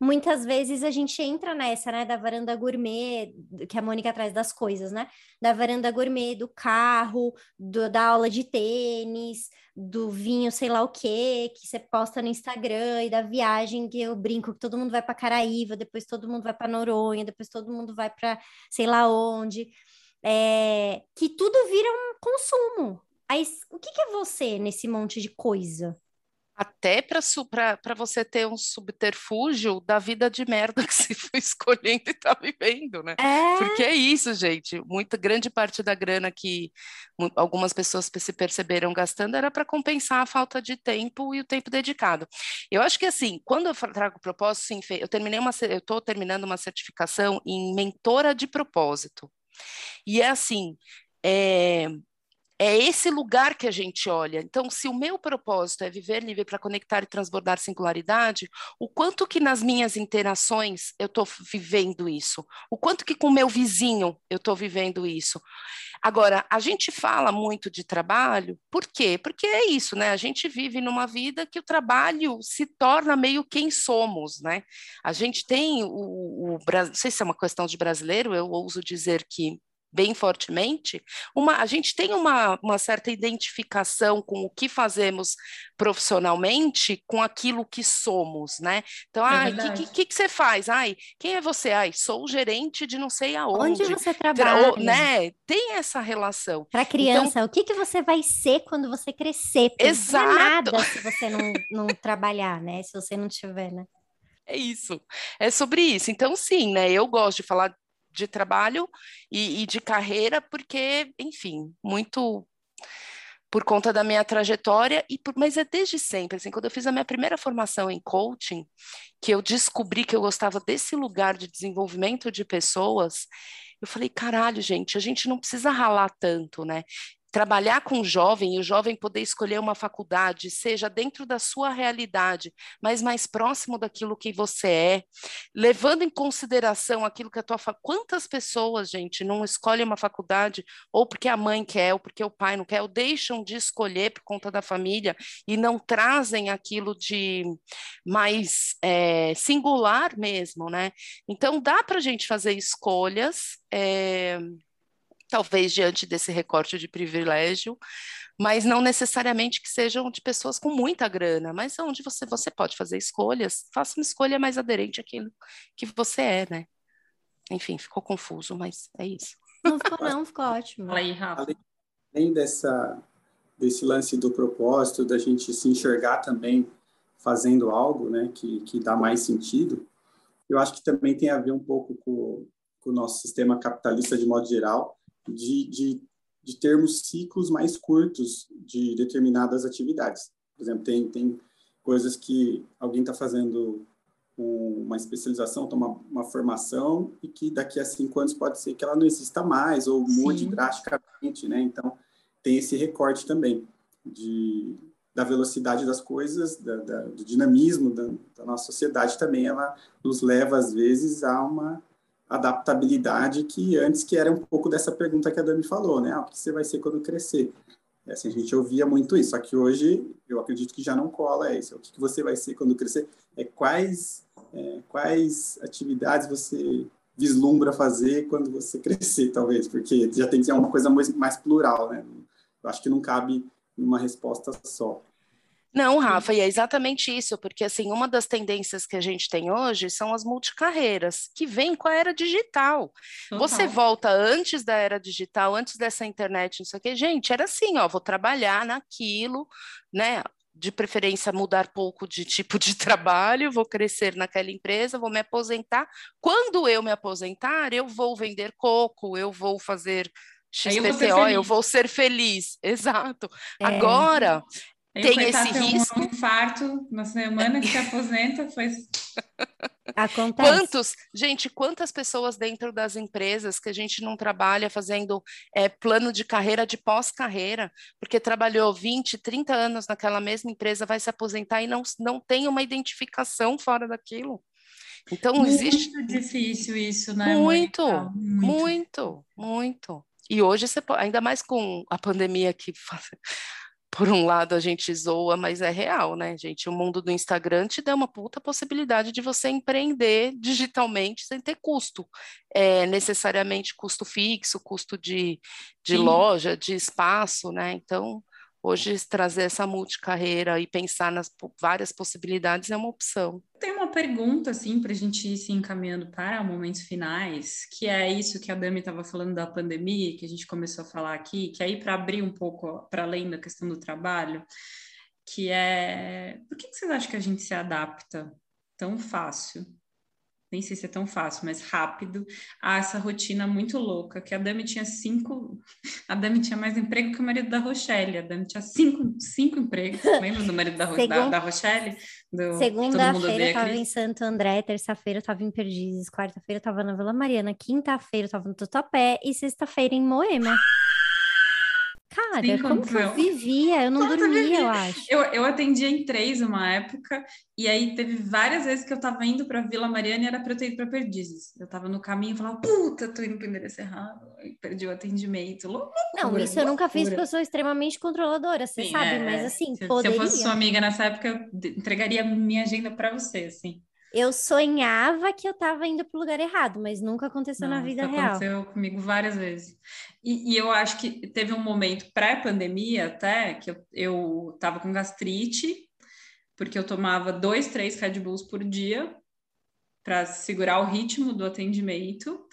muitas vezes a gente entra nessa, né, da varanda gourmet, que a Mônica traz das coisas, né? Da varanda gourmet, do carro, do, da aula de tênis, do vinho, sei lá o quê, que você posta no Instagram, e da viagem que eu brinco que todo mundo vai para Caraíva, depois todo mundo vai para Noronha, depois todo mundo vai para sei lá onde. É, que tudo vira um consumo. Aí, o que, que é você nesse monte de coisa? Até para você ter um subterfúgio da vida de merda (laughs) que você foi escolhendo e está vivendo, né? É. Porque é isso, gente. Muita grande parte da grana que algumas pessoas se perceberam gastando era para compensar a falta de tempo e o tempo dedicado. Eu acho que assim, quando eu trago propósito, sim, eu terminei uma, eu estou terminando uma certificação em mentora de propósito. E é assim, é, é esse lugar que a gente olha. Então, se o meu propósito é viver livre para conectar e transbordar singularidade, o quanto que nas minhas interações eu estou vivendo isso? O quanto que com o meu vizinho eu estou vivendo isso? Agora, a gente fala muito de trabalho, por quê? Porque é isso, né? A gente vive numa vida que o trabalho se torna meio quem somos, né? A gente tem o, o não sei se é uma questão de brasileiro, eu ouso dizer que bem fortemente, uma, a gente tem uma, uma certa identificação com o que fazemos profissionalmente com aquilo que somos, né? Então, é ai, o que, que, que, você faz? Ai, quem é você? Ai, sou o gerente de não sei aonde. Onde você trabalha? Né? Tem essa relação. Para criança, então, o que, que você vai ser quando você crescer? Porque Exato. não é nada se (laughs) você não, não trabalhar, né? Se você não tiver, né? É isso, é sobre isso. Então, sim, né? Eu gosto de falar de trabalho e, e de carreira, porque, enfim, muito por conta da minha trajetória, e por, mas é desde sempre, assim, quando eu fiz a minha primeira formação em coaching, que eu descobri que eu gostava desse lugar de desenvolvimento de pessoas, eu falei, caralho, gente, a gente não precisa ralar tanto, né? Trabalhar com o jovem e o jovem poder escolher uma faculdade, seja dentro da sua realidade, mas mais próximo daquilo que você é, levando em consideração aquilo que a tua quantas pessoas, gente, não escolhem uma faculdade ou porque a mãe quer, ou porque o pai não quer, ou deixam de escolher por conta da família e não trazem aquilo de mais é, singular mesmo, né? Então dá para a gente fazer escolhas. É talvez diante desse recorte de privilégio, mas não necessariamente que sejam de pessoas com muita grana, mas onde você, você pode fazer escolhas, faça uma escolha mais aderente àquilo que você é, né? enfim, ficou confuso, mas é isso. Não ficou, não, ficou ótimo. Fala aí, Rafa. Além dessa, desse lance do propósito, da gente se enxergar também fazendo algo né, que, que dá mais sentido, eu acho que também tem a ver um pouco com, com o nosso sistema capitalista de modo geral, de, de, de termos ciclos mais curtos de determinadas atividades. Por exemplo, tem, tem coisas que alguém está fazendo uma especialização, toma uma formação e que daqui a cinco anos pode ser que ela não exista mais ou mude Sim. drasticamente, né? Então tem esse recorte também de da velocidade das coisas, da, da, do dinamismo da, da, nossa sociedade também, ela nos leva às vezes a uma adaptabilidade que antes que era um pouco dessa pergunta que a Dani falou, né? Ah, o que você vai ser quando crescer? É assim, a gente ouvia muito isso, só que hoje eu acredito que já não cola isso. O que você vai ser quando crescer? É quais, é, quais atividades você vislumbra fazer quando você (laughs) crescer, talvez, porque já tem que ser uma coisa mais, mais plural, né? Eu acho que não cabe numa resposta só. Não, Rafa, e é exatamente isso, porque assim, uma das tendências que a gente tem hoje são as multicarreiras, que vêm com a era digital. Total. Você volta antes da era digital, antes dessa internet, não sei o que, gente, era assim, ó, vou trabalhar naquilo, né? De preferência mudar pouco de tipo de (laughs) trabalho, vou crescer naquela empresa, vou me aposentar. Quando eu me aposentar, eu vou vender coco, eu vou fazer XPTO, eu vou ser feliz. Exato. É. Agora, tem esse risco. Um infarto na semana que se aposenta, foi. (laughs) Acontece. Quantos, gente, quantas pessoas dentro das empresas que a gente não trabalha fazendo é, plano de carreira de pós-carreira, porque trabalhou 20, 30 anos naquela mesma empresa, vai se aposentar e não, não tem uma identificação fora daquilo. Então, muito existe. Muito difícil isso, né? Muito, muito, muito, muito. E hoje, você pode, ainda mais com a pandemia que por um lado a gente zoa, mas é real, né, gente? O mundo do Instagram te dá uma puta possibilidade de você empreender digitalmente sem ter custo, é, necessariamente custo fixo, custo de, de loja, de espaço, né? Então, Hoje, trazer essa multicarreira e pensar nas várias possibilidades é uma opção. Tem uma pergunta, assim, para a gente ir se encaminhando para momentos finais, que é isso que a Dami estava falando da pandemia, que a gente começou a falar aqui, que aí para abrir um pouco para além da questão do trabalho, que é por que, que vocês acham que a gente se adapta tão fácil nem sei se é tão fácil, mas rápido, a essa rotina muito louca, que a Dami tinha cinco, a Dami tinha mais emprego que o marido da Rochelle, a Dami tinha cinco, cinco empregos, (laughs) lembra do marido da, Segun... da, da Rochelle? Segunda-feira eu estava em Santo André, terça-feira eu estava em Perdizes, quarta-feira eu estava na Vila Mariana, quinta-feira eu estava no Totopé e sexta-feira em Moema. (laughs) Cara, Sim, como que eu vivia? Eu não dormia, eu acho. Eu, eu atendia em três uma época, e aí teve várias vezes que eu tava indo para Vila Mariana e era para eu ter ido para Perdizes. Eu tava no caminho e falava, puta, tô indo para endereço errado, e perdi o atendimento. Loucura, não, isso loucura. eu nunca fiz porque eu sou extremamente controladora, você Sim, sabe, é, mas assim, se, poderia. Se eu fosse sua amiga nessa época, eu entregaria minha agenda para você, assim. Eu sonhava que eu estava indo para o lugar errado, mas nunca aconteceu Não, na vida real. Aconteceu comigo várias vezes. E, e, eu acho que teve um momento pré-pandemia até que eu estava com gastrite, porque eu tomava dois, três Red Bulls por dia para segurar o ritmo do atendimento.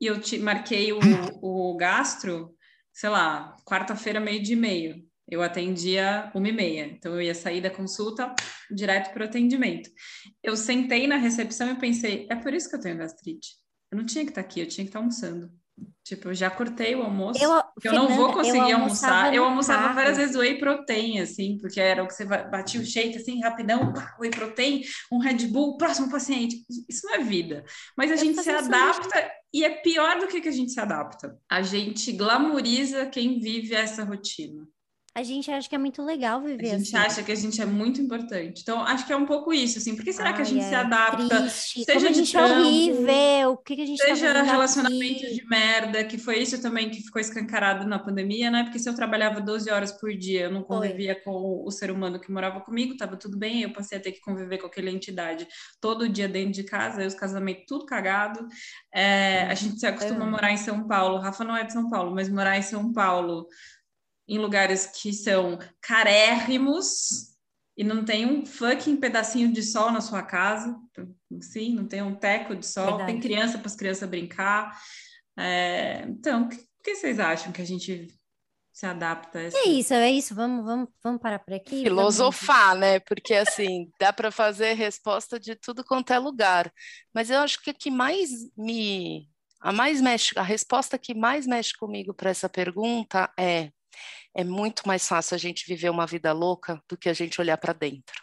E eu te, marquei o, o gastro, sei lá, quarta-feira, meio de meio. Eu atendia uma e meia, então eu ia sair da consulta direto para o atendimento. Eu sentei na recepção e pensei, é por isso que eu tenho gastrite. Eu não tinha que estar tá aqui, eu tinha que estar tá almoçando. Tipo, eu já cortei o almoço, eu, eu Fernanda, não vou conseguir eu almoçar. Eu almoçava carro. várias vezes whey protein, assim, porque era o que você batia o shake, assim, rapidão, pá, whey protein, um Red Bull, próximo paciente. Isso não é vida. Mas a eu gente se adapta e é pior do que, que a gente se adapta. A gente glamoriza quem vive essa rotina a gente acha que é muito legal viver A gente assim. acha que a gente é muito importante. Então, acho que é um pouco isso, assim. Por que será Ai, que a gente é se adapta? Triste. Seja Como a gente de é trampo, é horrível. O que, que a gente tá Seja tá relacionamento aqui? de merda, que foi isso também que ficou escancarado na pandemia, né? Porque se eu trabalhava 12 horas por dia, eu não convivia foi. com o ser humano que morava comigo, tava tudo bem, eu passei a ter que conviver com aquela entidade todo dia dentro de casa, aí os casamentos tudo cagado. É, a gente se acostuma a morar em São Paulo. Rafa não é de São Paulo, mas morar em São Paulo em lugares que são carérrimos, e não tem um fucking pedacinho de sol na sua casa, sim, não tem um teco de sol, Verdade. tem criança para as crianças brincar. É, então, o que, que, vocês acham que a gente se adapta a essa... É isso, é isso. Vamos, vamos, vamos parar por aqui. Filosofar, vamos... né? Porque assim, dá para fazer resposta de tudo quanto é lugar. Mas eu acho que o que mais me a mais mexe, a resposta que mais mexe comigo para essa pergunta é é muito mais fácil a gente viver uma vida louca do que a gente olhar para dentro.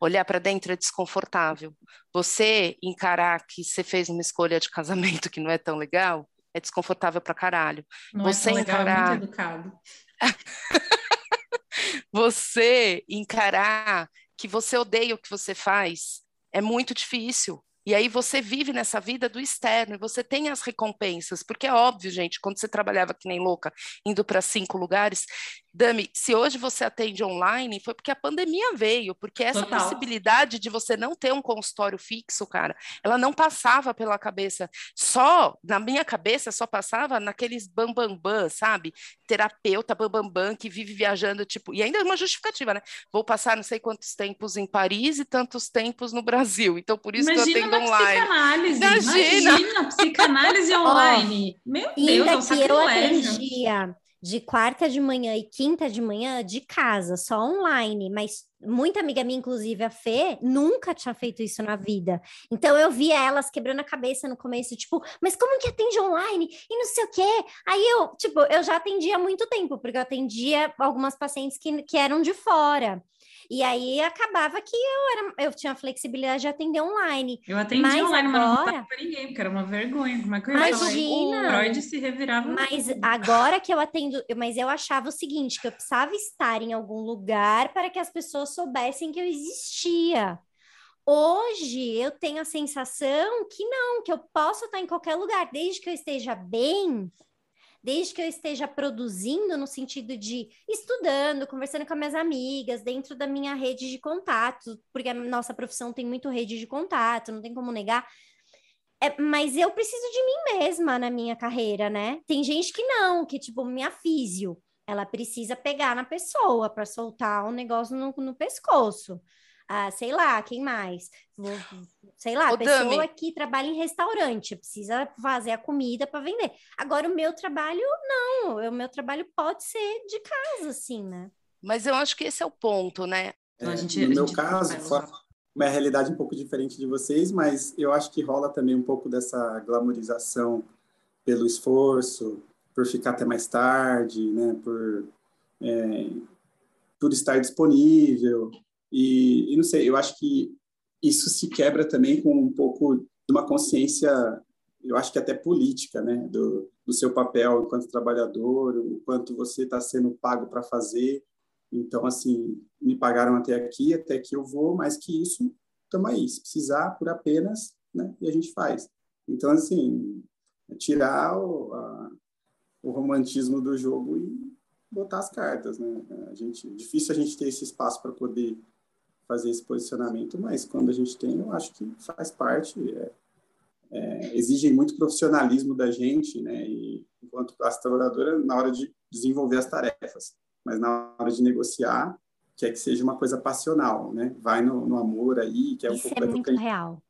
Olhar para dentro é desconfortável. Você encarar que você fez uma escolha de casamento que não é tão legal é desconfortável para caralho. Não você é tão legal, encarar... é muito educado. (laughs) você encarar que você odeia o que você faz é muito difícil. E aí você vive nessa vida do externo e você tem as recompensas, porque é óbvio, gente, quando você trabalhava que nem louca, indo para cinco lugares, Dami, se hoje você atende online, foi porque a pandemia veio, porque essa Total. possibilidade de você não ter um consultório fixo, cara, ela não passava pela cabeça. Só, na minha cabeça, só passava naqueles bambambam, bam, bam, sabe? Terapeuta bambambam bam, bam, que vive viajando, tipo, e ainda é uma justificativa, né? Vou passar não sei quantos tempos em Paris e tantos tempos no Brasil. Então, por isso imagina que eu atendo online. Psicanálise, imagina, imagina psicanálise (laughs) online. Meu Deus, é um que eu atendia de quarta de manhã e quinta de manhã de casa, só online, mas muita amiga minha, inclusive a Fê, nunca tinha feito isso na vida. Então eu via elas quebrando a cabeça no começo, tipo, mas como que atende online? E não sei o quê. Aí eu, tipo, eu já atendia há muito tempo, porque eu atendia algumas pacientes que, que eram de fora. E aí acabava que eu, era, eu tinha flexibilidade de atender online. Eu atendi mas online, agora... mas não para ninguém, porque era uma vergonha. Como é que eu Imagina! O Freud se revirava. Mas agora que eu atendo, mas eu achava o seguinte, que eu precisava estar em algum lugar para que as pessoas soubessem que eu existia. Hoje eu tenho a sensação que não, que eu posso estar em qualquer lugar, desde que eu esteja bem, desde que eu esteja produzindo no sentido de estudando, conversando com as minhas amigas, dentro da minha rede de contato, porque a nossa profissão tem muito rede de contato, não tem como negar. É, mas eu preciso de mim mesma na minha carreira, né? Tem gente que não, que tipo, minha físio, ela precisa pegar na pessoa para soltar um negócio no, no pescoço ah, sei lá, quem mais? Sei lá, Ô, pessoa Dami. que trabalha em restaurante, precisa fazer a comida para vender. Agora, o meu trabalho, não, o meu trabalho pode ser de casa, assim, né? Mas eu acho que esse é o ponto, né? É, gente, no meu caso, uma realidade um pouco diferente de vocês, mas eu acho que rola também um pouco dessa glamorização pelo esforço, por ficar até mais tarde, né? Por, é, por estar disponível. E, e, não sei, eu acho que isso se quebra também com um pouco de uma consciência, eu acho que até política, né, do, do seu papel enquanto trabalhador, o quanto você está sendo pago para fazer. Então, assim, me pagaram até aqui, até que eu vou, mais que isso, estamos aí. Se precisar, por apenas, né, e a gente faz. Então, assim, tirar o, a, o romantismo do jogo e botar as cartas, né? A gente, difícil a gente ter esse espaço para poder fazer esse posicionamento, mas quando a gente tem, eu acho que faz parte, é, é, exigem muito profissionalismo da gente, né, e, enquanto classe trabalhadora, na hora de desenvolver as tarefas, mas na hora de negociar, quer que seja uma coisa passional, né, vai no, no amor aí, que é um Isso pouco... é muito real.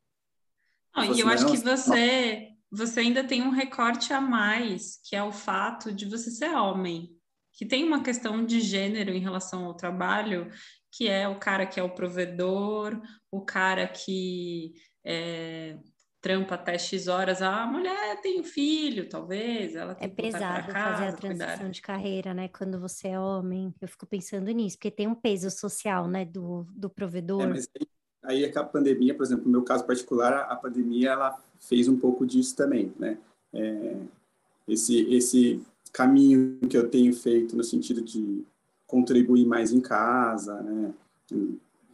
Não, e eu acho que você, você ainda tem um recorte a mais, que é o fato de você ser homem, que tem uma questão de gênero em relação ao trabalho que é o cara que é o provedor, o cara que é, trampa até X horas, a mulher tem um filho, talvez, ela tem É pesado casa, fazer a transição cuidar. de carreira, né? Quando você é homem, eu fico pensando nisso, porque tem um peso social, né, do, do provedor. É, mas aí, aí é que a pandemia, por exemplo, no meu caso particular, a pandemia, ela fez um pouco disso também, né? É, esse, esse caminho que eu tenho feito no sentido de contribuir mais em casa, né?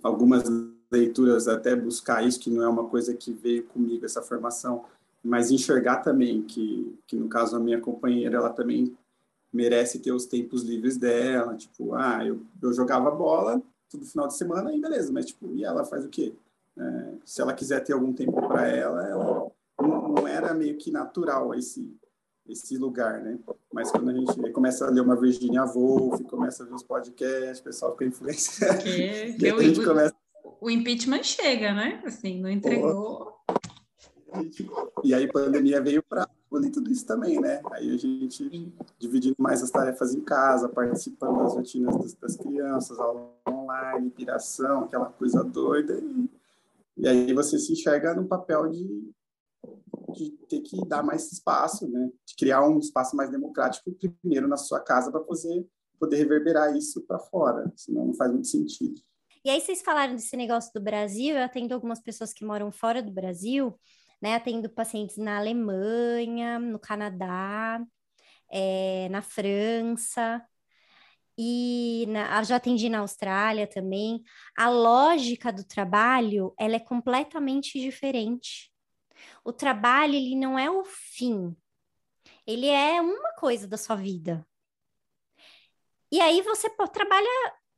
Algumas leituras até buscar isso, que não é uma coisa que veio comigo, essa formação, mas enxergar também que, que no caso a minha companheira, ela também merece ter os tempos livres dela, tipo, ah, eu, eu jogava bola todo final de semana e beleza, mas tipo, e ela faz o quê? É, se ela quiser ter algum tempo para ela, ela não, não, era meio que natural esse esse lugar, né? Mas quando a gente começa a ler uma Virginia Woolf, começa a ver os podcasts, o pessoal fica influenciado. Que, (laughs) que o, começa... o, impeachment chega, né? Assim, não entregou. E aí a pandemia veio para abolir tudo isso também, né? Aí a gente dividindo mais as tarefas em casa, participando das rotinas das, das crianças, aula online, piração, aquela coisa doida. E, e aí você se enxerga no papel de de ter que dar mais espaço, né? De criar um espaço mais democrático primeiro na sua casa para poder poder reverberar isso para fora, senão não faz muito sentido. E aí vocês falaram desse negócio do Brasil, eu atendo algumas pessoas que moram fora do Brasil, né? Atendo pacientes na Alemanha, no Canadá, é, na França, e na, já atendi na Austrália também. A lógica do trabalho, ela é completamente diferente o trabalho ele não é o fim, ele é uma coisa da sua vida. E aí você trabalha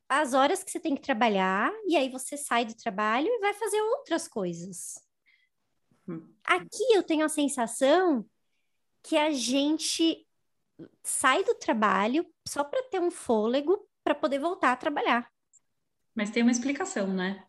as horas que você tem que trabalhar, e aí você sai do trabalho e vai fazer outras coisas. Hum. Aqui eu tenho a sensação que a gente sai do trabalho só para ter um fôlego para poder voltar a trabalhar. Mas tem uma explicação, né?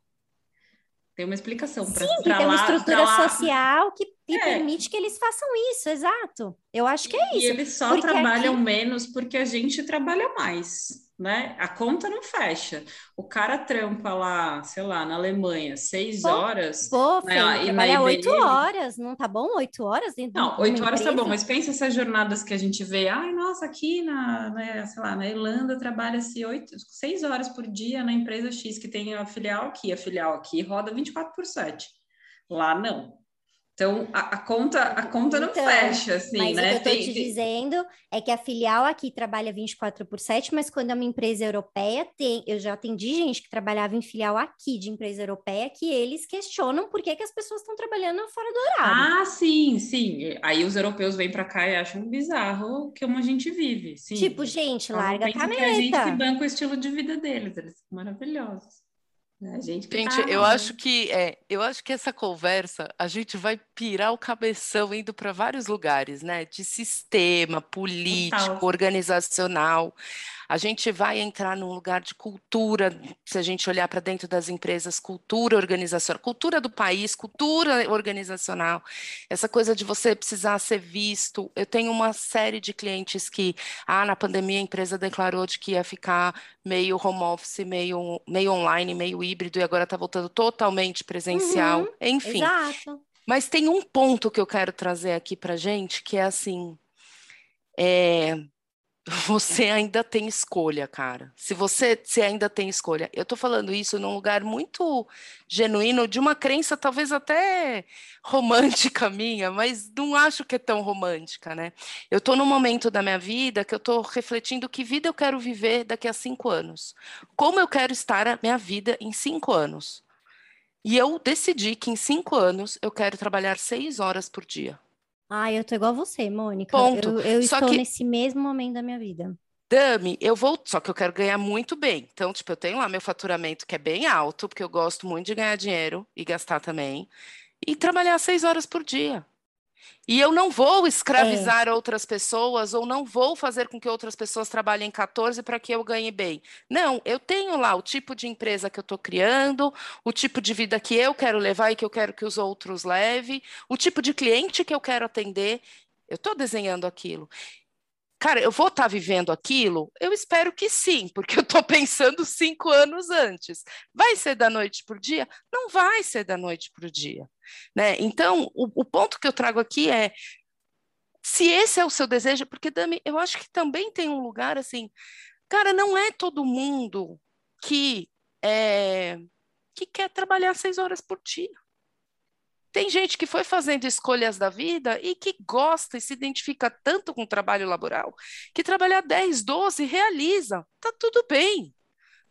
Tem uma explicação para Sim, tem uma estrutura social que, que é. permite que eles façam isso, exato. Eu acho que é isso. E eles só trabalham aqui... menos porque a gente trabalha mais né? A conta não fecha. O cara trampa lá, sei lá, na Alemanha, seis pô, horas. Pô, né? e trabalha oito horas, não tá bom? Oito horas Não, oito horas empresa? tá bom, mas pensa essas jornadas que a gente vê, ai, nossa, aqui na, na sei lá, na Irlanda trabalha-se oito, seis horas por dia na empresa X, que tem a filial aqui, a filial aqui roda 24 por 7. Lá não. Então, a, a, conta, a conta não então, fecha, assim, mas né? o que eu estou te tem... dizendo é que a filial aqui trabalha 24 por 7, mas quando é uma empresa europeia, tem. Eu já atendi gente que trabalhava em filial aqui de empresa europeia que eles questionam por que, que as pessoas estão trabalhando fora do horário. Ah, sim, sim. Aí os europeus vêm para cá e acham bizarro como a gente vive. Sim. Tipo, gente, larga a caneta. Que a gente que banca o estilo de vida deles, eles são maravilhosos. A gente, gente tá... eu acho que é, eu acho que essa conversa a gente vai pirar o cabeção indo para vários lugares, né? De sistema político, organizacional a gente vai entrar num lugar de cultura, se a gente olhar para dentro das empresas, cultura organizacional, cultura do país, cultura organizacional, essa coisa de você precisar ser visto. Eu tenho uma série de clientes que, ah, na pandemia a empresa declarou de que ia ficar meio home office, meio, meio online, meio híbrido, e agora está voltando totalmente presencial. Uhum, Enfim. Exato. Mas tem um ponto que eu quero trazer aqui para gente, que é assim. É, (laughs) você ainda tem escolha, cara. Se você se ainda tem escolha. Eu tô falando isso num lugar muito genuíno, de uma crença talvez até romântica (laughs) minha, mas não acho que é tão romântica, né? Eu tô num momento da minha vida que eu tô refletindo que vida eu quero viver daqui a cinco anos. Como eu quero estar a minha vida em cinco anos. E eu decidi que em cinco anos eu quero trabalhar seis horas por dia. Ah, eu tô igual você, Mônica. Ponto. Eu, eu estou que... nesse mesmo momento da minha vida. Dami, eu vou, só que eu quero ganhar muito bem. Então, tipo, eu tenho lá meu faturamento que é bem alto, porque eu gosto muito de ganhar dinheiro e gastar também, e trabalhar seis horas por dia. E eu não vou escravizar é. outras pessoas ou não vou fazer com que outras pessoas trabalhem 14 para que eu ganhe bem. Não, eu tenho lá o tipo de empresa que eu estou criando, o tipo de vida que eu quero levar e que eu quero que os outros levem, o tipo de cliente que eu quero atender. Eu estou desenhando aquilo. Cara, eu vou estar tá vivendo aquilo? Eu espero que sim, porque eu estou (laughs) pensando cinco anos antes. Vai ser da noite para o dia? Não vai ser da noite para o dia. Né? Então, o, o ponto que eu trago aqui é se esse é o seu desejo, porque Dami, eu acho que também tem um lugar assim, cara, não é todo mundo que é, que quer trabalhar seis horas por dia. Tem gente que foi fazendo escolhas da vida e que gosta e se identifica tanto com o trabalho laboral que trabalhar 10, 12 realiza. Tá tudo bem.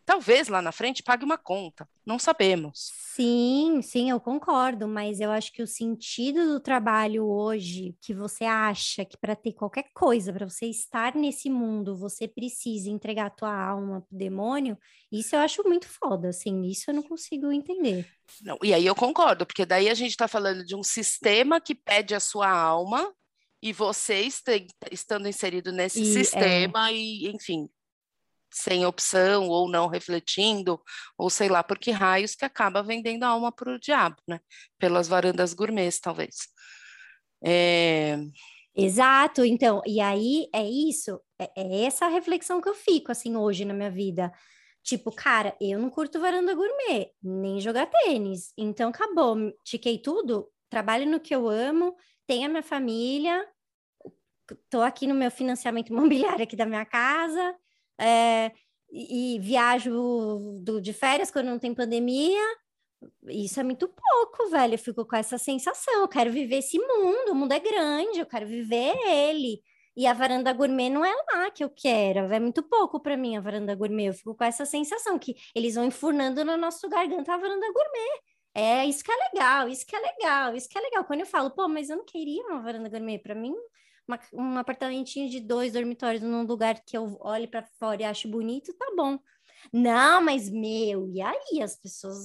Talvez lá na frente pague uma conta, não sabemos. Sim, sim, eu concordo, mas eu acho que o sentido do trabalho hoje, que você acha que para ter qualquer coisa, para você estar nesse mundo, você precisa entregar a tua alma pro demônio, isso eu acho muito foda, assim, isso eu não consigo entender. Não, e aí eu concordo, porque daí a gente está falando de um sistema que pede a sua alma e você estando inserido nesse E, é. sistema e, enfim, sem opção ou não refletindo, ou sei lá por que raios que acaba vendendo a alma para o diabo, né? Pelas varandas gourmets, talvez. É, Exato, então, e aí é isso, é, é essa reflexão que eu fico, assim, hoje na minha vida. Tipo, cara, eu não curto varanda gourmet, nem jogar tênis. Então, acabou, tiquei tudo, trabalho no que eu amo, tenho a minha família, tô aqui no meu financiamento (laughs) imobiliário aqui da minha casa, é, e, viajo do- de férias quando não tem pandemia. Isso é muito pouco, velho. Eu fico com essa sensação. Eu quero viver esse mundo. O mundo é grande, eu quero viver ele. E a varanda gourmet não é lá que eu quero. É muito pouco para mim a varanda gourmet. Eu fico com essa sensação que eles vão enfurnando no nosso garganta a varanda gourmet. É isso que é legal, isso que é legal, isso que é legal. Quando eu falo, pô, mas eu não queria uma varanda gourmet. Para mim, uma- um apartamentinho de dois dormitórios num lugar que eu olhe para fora e acho bonito, tá bom. Não, mas meu, e aí? As pessoas,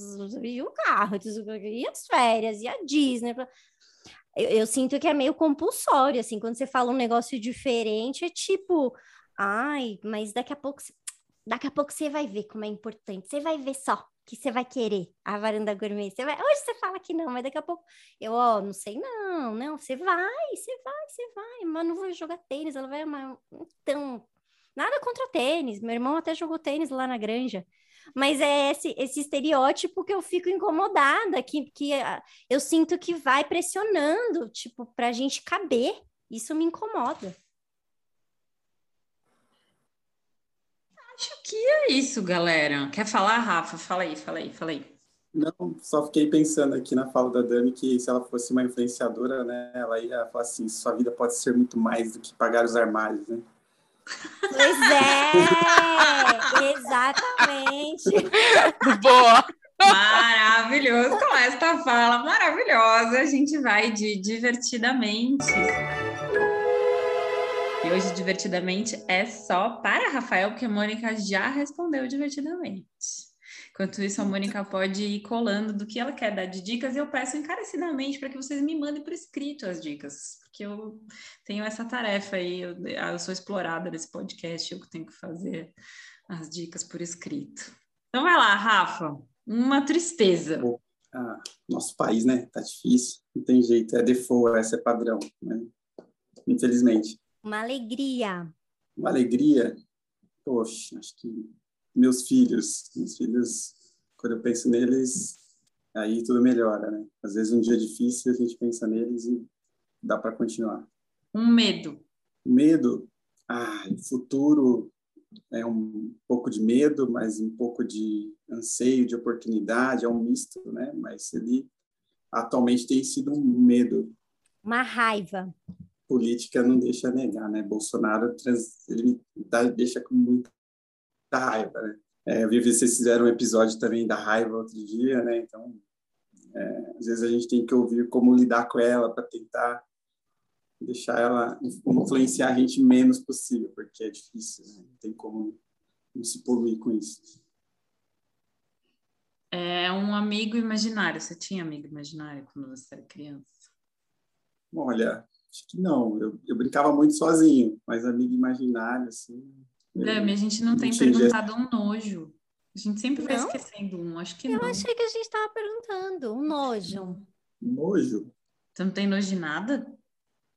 e o carro, e as férias, e a Disney? Eu, eu sinto que é meio compulsório, assim, quando você fala um negócio diferente, é tipo, ai, mas daqui a pouco, daqui a pouco você vai ver como é importante, você vai ver só que você vai querer a varanda gourmet. Você vai, hoje você fala que não, mas daqui a pouco eu, ó, não sei não, não, você vai, você vai, você vai, mas não vou jogar tênis, ela vai amar. Então, nada contra tênis, meu irmão até jogou tênis lá na granja. Mas é esse, esse estereótipo que eu fico incomodada, que, que ah, eu sinto que vai pressionando, tipo, pra gente caber. Isso me incomoda. Acho que é isso, galera. Quer falar, Rafa? Fala aí, fala aí, fala aí. Não, só fiquei pensando aqui na fala da Dami que se ela fosse uma influenciadora, né, ela ia falar assim, sua vida pode ser muito mais do que pagar os armários, né? Pois é, (laughs) exatamente. Boa! Maravilhoso. Com esta fala maravilhosa, a gente vai de divertidamente. E hoje, divertidamente, é só para Rafael, porque a Mônica já respondeu divertidamente. Enquanto isso, a Mônica pode ir colando do que ela quer dar de dicas, e eu peço encarecidamente para que vocês me mandem por escrito as dicas, porque eu tenho essa tarefa aí, eu, eu sou explorada nesse podcast, eu tenho que fazer as dicas por escrito. Então vai lá, Rafa. Uma tristeza. Ah, nosso país, né? Tá difícil, não tem jeito, é default, essa é padrão, né? Infelizmente. Uma alegria. Uma alegria, poxa, acho que meus filhos, meus filhos, quando eu penso neles, aí tudo melhora, né? Às vezes um dia difícil a gente pensa neles e dá para continuar. Um medo. Medo, ah, o futuro é um pouco de medo, mas um pouco de anseio, de oportunidade, é um misto, né? Mas ele atualmente tem sido um medo. Uma raiva. Política não deixa negar, né? Bolsonaro trans, ele deixa com muita raiva, né? É, eu vi que vocês fizeram um episódio também da raiva outro dia, né? Então, é, às vezes a gente tem que ouvir como lidar com ela para tentar deixar ela influenciar a gente menos possível, porque é difícil, né? não tem como não se poluir com isso. É um amigo imaginário. Você tinha amigo imaginário quando você era criança? Olha, acho que não. Eu, eu brincava muito sozinho, mas amigo imaginário, assim. Dami, a gente não tem perguntado um nojo. A gente sempre vai Não? esquecendo um, acho que Eu não. achei que a gente estava perguntando. Um nojo. Nojo. Você não tem nojo de nada?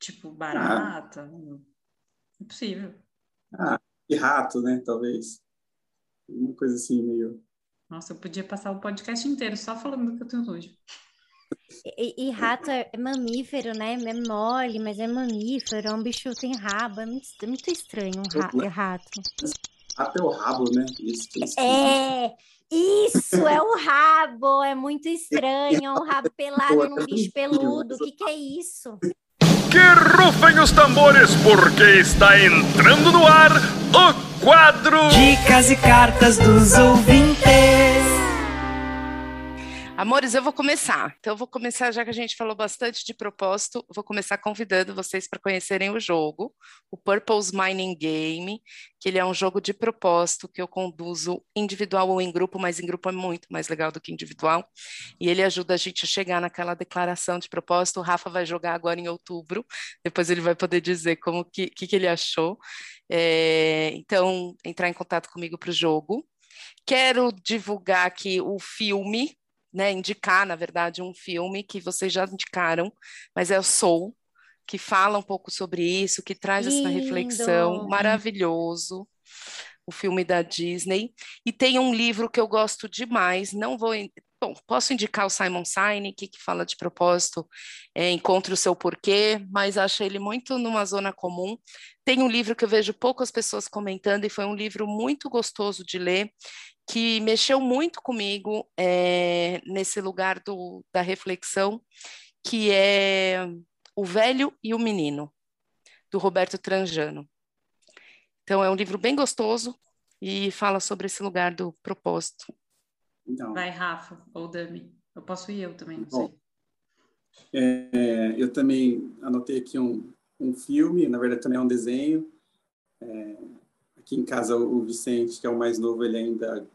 Tipo, barata? Não é possível. Ah, e rato, né? Talvez. Uma coisa assim, meio. Nossa, eu podia passar o podcast inteiro só falando que eu tenho nojo. E, e rato é é mamífero, né? É mole, mas é mamífero. É um bicho que tem rabo. É muito, é muito estranho um ra- rato. Rato é o rabo, né? Isso que é. É, isso é o rabo. É muito estranho. É um rabo pelado num bicho peludo. O que, que é isso? Que rufem os tambores, porque está entrando no ar o quadro Dicas e cartas dos ouvintes. Amores, eu vou começar. Então, eu vou começar, já que a gente falou bastante de propósito, vou começar convidando vocês para conhecerem o jogo, o Purpose Mining Game, que ele é um jogo de propósito que eu conduzo individual ou em grupo, mas em grupo é muito mais legal do que individual. E ele ajuda a gente a chegar naquela declaração de propósito. O Rafa vai jogar agora em outubro, depois ele vai poder dizer como que, que, que ele achou. É, então, entrar em contato comigo para o jogo. Quero divulgar aqui o filme né, indicar, na verdade, um filme que vocês já indicaram, mas é o Soul, que fala um pouco sobre isso, que traz Lindo. essa reflexão maravilhoso. O filme da Disney. E tem um livro que eu gosto demais, não vou. Bom, posso indicar o Simon Sinek, que fala de propósito, é, encontre o seu porquê, mas acho ele muito numa zona comum. Tem um livro que eu vejo poucas pessoas comentando e foi um livro muito gostoso de ler, que mexeu muito comigo é, nesse lugar do, da reflexão, que é O Velho e o Menino, do Roberto Tranjano. Então, é um livro bem gostoso e fala sobre esse lugar do propósito. Então, Vai, Rafa, ou Dami. Eu posso ir eu também, não bom, sei. É, eu também anotei aqui um, um filme, na verdade também é um desenho. É, aqui em casa o Vicente, que é o mais novo, ele ainda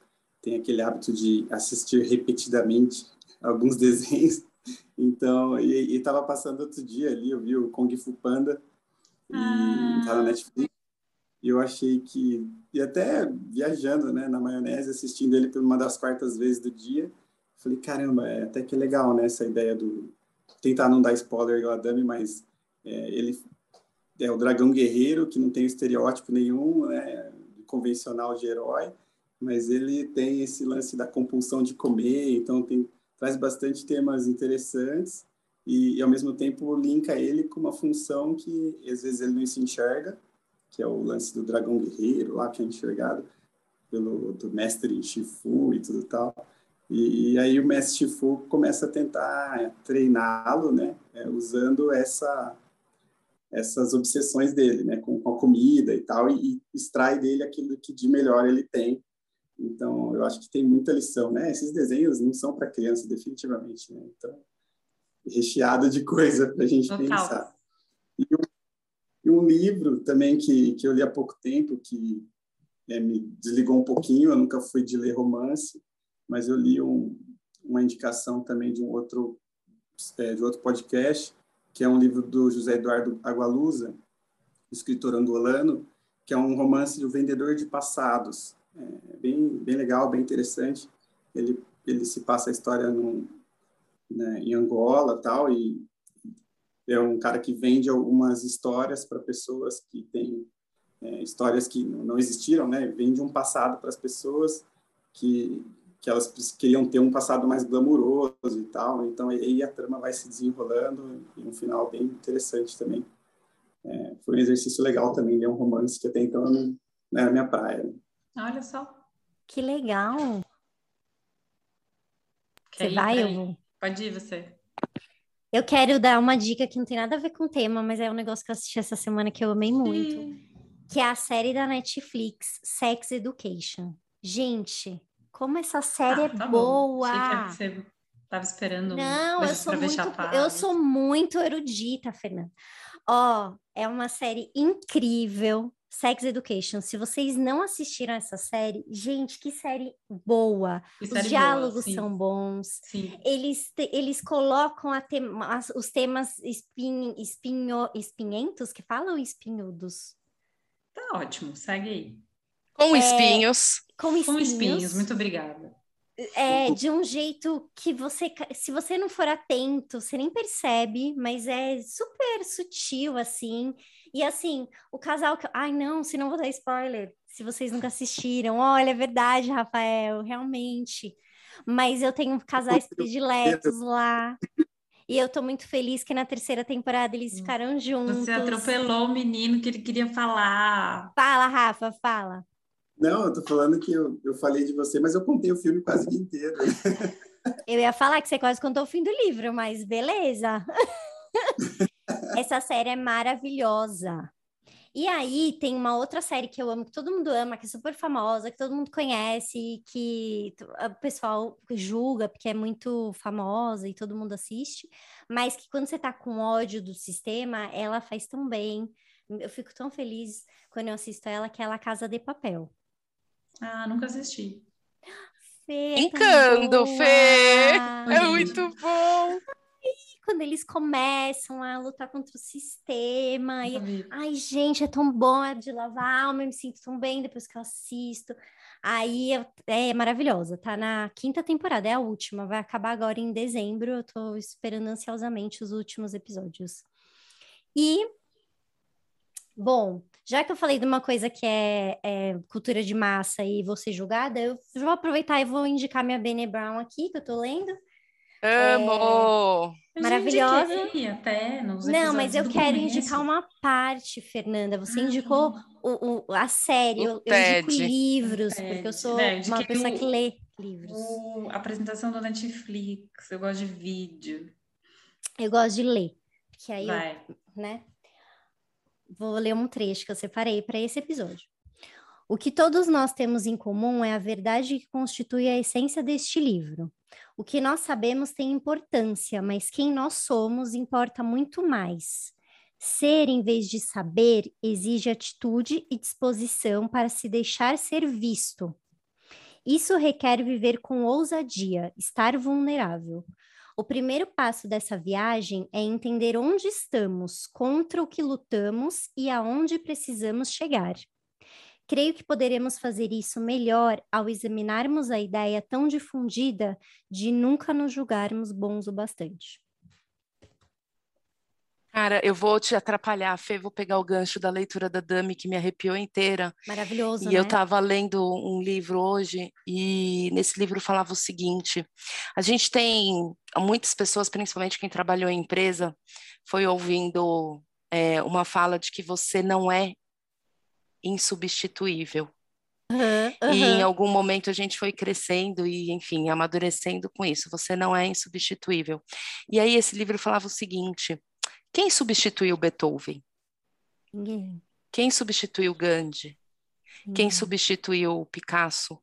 tem aquele hábito de assistir repetidamente (laughs) alguns desenhos. Então, e estava passando outro dia ali, eu vi o Kung Fu Panda, e ah. tá na Netflix, e eu achei que, e até viajando né, na maionese, assistindo ele por uma das quartas vezes do dia, falei, caramba, é até que legal, né, essa ideia do, tentar não dar spoiler igual a Dami, mas é, ele é o dragão guerreiro, que não tem estereótipo nenhum, né, convencional de herói, mas ele tem esse lance da compulsão de comer, então tem, traz bastante temas interessantes e, e, ao mesmo tempo linka ele com uma função que às vezes ele não se enxerga, que é o lance do dragão guerreiro lá que é enxergado pelo do mestre Shifu e tudo tal. E, e aí o mestre Shifu começa a tentar treiná-lo, né, é, usando essa essas obsessões dele, né, com, com a comida e tal, e, e extrai dele aquilo que de melhor ele tem então, eu acho que tem muita lição, né? Esses desenhos não são para criança, definitivamente, né? Então, recheado de coisa para a gente Total. pensar. E um, e um, livro também que, que eu li há pouco tempo, que é, me desligou um pouquinho, eu nunca fui de ler romance, mas eu li um, uma indicação também de um outro, é, de outro podcast, que é um livro do José Eduardo Agualusa, escritor angolano, que é um romance do vendedor de passados é bem, bem legal, bem interessante. Ele, ele se passa a história né, em Angola tal, e é um cara que vende algumas histórias para pessoas que têm é, histórias que não existiram, né? Vende um passado para as pessoas que, que elas queriam ter um passado mais glamouroso e tal. Então, aí a trama vai se desenrolando e um final bem interessante também. É, foi um exercício legal também, ler um romance que até então não era minha praia. Né? Olha só. Que legal. Quer você vai, eu vou. Pode ir você. Eu quero dar uma dica que não tem nada a ver com o tema, mas é um negócio que eu assisti essa semana que eu amei muito. Que é a série da Netflix, Sex Education. Gente, como essa série ah, é tá boa! Achei que você estava esperando. Não, eu sou, muito, eu sou muito erudita, Fernanda. Ó, oh, é uma série incrível Sex Education. Se vocês não assistiram essa série, gente, que série boa. Que série os diálogos boa, são bons. Sim. Eles, te, eles colocam tema, os temas espin, espinho, espinhentos, que falam espinhudos. Tá ótimo, segue aí. Com é, espinhos. Com espinhos. Com espinhos, muito obrigada. É de um jeito que você, se você não for atento, você nem percebe, mas é super sutil assim. E assim, o casal que. Ai, não, se não vou dar spoiler, se vocês nunca assistiram. Olha, é verdade, Rafael, realmente. Mas eu tenho casais prediletos lá. E eu tô muito feliz que na terceira temporada eles ficaram juntos. Você atropelou o menino que ele queria falar. Fala, Rafa, fala. Não, eu tô falando que eu, eu falei de você, mas eu contei o filme quase inteiro. Eu ia falar que você quase contou o fim do livro, mas beleza. (laughs) Essa série é maravilhosa. E aí tem uma outra série que eu amo, que todo mundo ama, que é super famosa, que todo mundo conhece, que o pessoal julga porque é muito famosa e todo mundo assiste, mas que quando você tá com ódio do sistema, ela faz tão bem. Eu fico tão feliz quando eu assisto ela, que é ela Casa de Papel. Ah, nunca assisti. Fê, Brincando, Fê! É muito bom! Quando eles começam a lutar contra o sistema. E, ai, gente, é tão bom é de lavar alma, eu me sinto tão bem depois que eu assisto. Aí é maravilhosa, tá na quinta temporada, é a última, vai acabar agora em dezembro. Eu tô esperando ansiosamente os últimos episódios. E, bom, já que eu falei de uma coisa que é, é cultura de massa e ser julgada, eu vou aproveitar e vou indicar minha Bene Brown aqui, que eu tô lendo. Amo! É, maravilhosa. até Não, mas eu quero começo. indicar uma parte, Fernanda. Você ah, indicou o, o, a série, eu, eu indico livros, porque eu sou é, uma pessoa que lê livros. O, a apresentação do Netflix, eu gosto de vídeo. Eu gosto de ler, porque aí Vai. eu, né? Vou ler um trecho que eu separei para esse episódio. O que todos nós temos em comum é a verdade que constitui a essência deste livro. O que nós sabemos tem importância, mas quem nós somos importa muito mais. Ser, em vez de saber, exige atitude e disposição para se deixar ser visto. Isso requer viver com ousadia, estar vulnerável. O primeiro passo dessa viagem é entender onde estamos, contra o que lutamos e aonde precisamos chegar. Creio que poderemos fazer isso melhor ao examinarmos a ideia tão difundida de nunca nos julgarmos bons o bastante. Cara, eu vou te atrapalhar, Fê, vou pegar o gancho da leitura da Dami, que me arrepiou inteira. Maravilhoso, E né? eu estava lendo um livro hoje, e nesse livro falava o seguinte, a gente tem, muitas pessoas, principalmente quem trabalhou em empresa, foi ouvindo é, uma fala de que você não é insubstituível. Uhum, uhum. E em algum momento a gente foi crescendo e, enfim, amadurecendo com isso. Você não é insubstituível. E aí esse livro falava o seguinte: quem substituiu Beethoven? Ninguém. Quem substituiu Gandhi? Ninguém. Quem substituiu Picasso?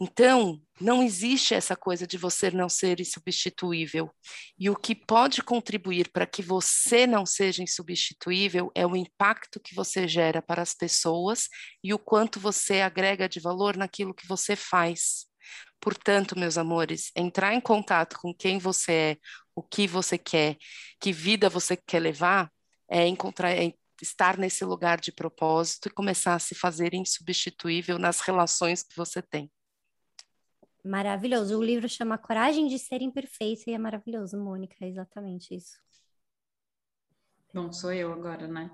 Então, não existe essa coisa de você não ser insubstituível. E o que pode contribuir para que você não seja insubstituível é o impacto que você gera para as pessoas e o quanto você agrega de valor naquilo que você faz. Portanto, meus amores, entrar em contato com quem você é, o que você quer, que vida você quer levar, é encontrar, é estar nesse lugar de propósito e começar a se fazer insubstituível nas relações que você tem. Maravilhoso. O livro chama Coragem de Ser Imperfeito e é maravilhoso, Mônica, é exatamente isso. Bom, sou eu agora, né?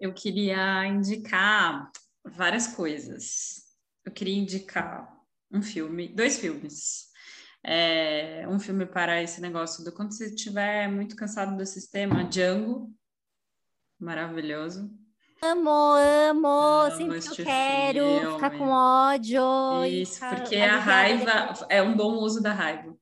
Eu queria indicar várias coisas. Eu queria indicar um filme, dois filmes. É, um filme para esse negócio do quando você estiver muito cansado do sistema, Django, maravilhoso. Amo, amo, amo sempre que eu quero filme. ficar com ódio. Isso, porque a raiva é um bom uso da raiva.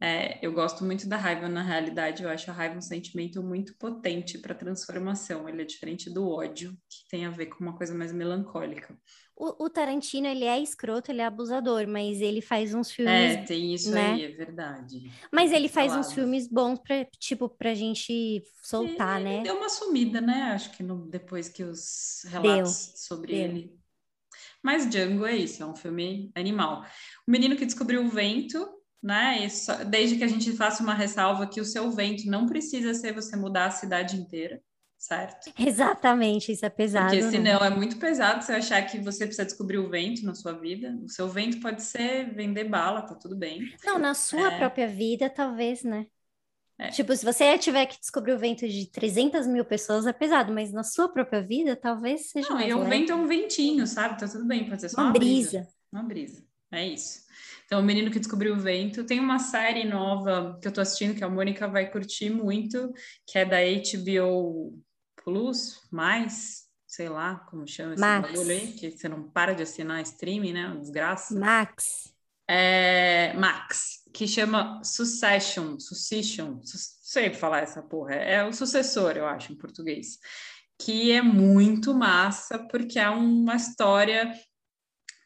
É, eu gosto muito da raiva, na realidade, eu acho a raiva um sentimento muito potente para transformação. Ele é diferente do ódio, que tem a ver com uma coisa mais melancólica. O, o Tarantino, ele é escroto, ele é abusador, mas ele faz uns filmes. É, tem isso né? aí, é verdade. Mas ele faz uns filmes bons pra, tipo, pra gente soltar, ele, né? Ele deu uma sumida, né? Acho que no, depois que os relatos deu, sobre deu. ele. Mas Django é isso, é um filme animal. O menino que descobriu o vento né? Isso, desde que a gente faça uma ressalva que o seu vento não precisa ser você mudar a cidade inteira, certo? Exatamente, isso é pesado. Porque né? senão é muito pesado você achar que você precisa descobrir o vento na sua vida. O seu vento pode ser vender bala, tá tudo bem. Não, na sua é... própria vida, talvez, né? É. Tipo, se você tiver que descobrir o vento de 300 mil pessoas, é pesado, mas na sua própria vida, talvez seja Não, e o vento é um ventinho, sabe? Tá tudo bem, pode ser só uma, uma brisa. brisa. Uma brisa, é isso. Então, O Menino que Descobriu o Vento. Tem uma série nova que eu tô assistindo, que a Mônica vai curtir muito, que é da HBO Plus, mais, sei lá como chama esse Max. bagulho aí, que você não para de assinar streaming, né? Uma desgraça. Max. É, Max, que chama Succession, Succession, su sei falar essa porra, é o sucessor, eu acho, em português. que é muito massa, porque é uma história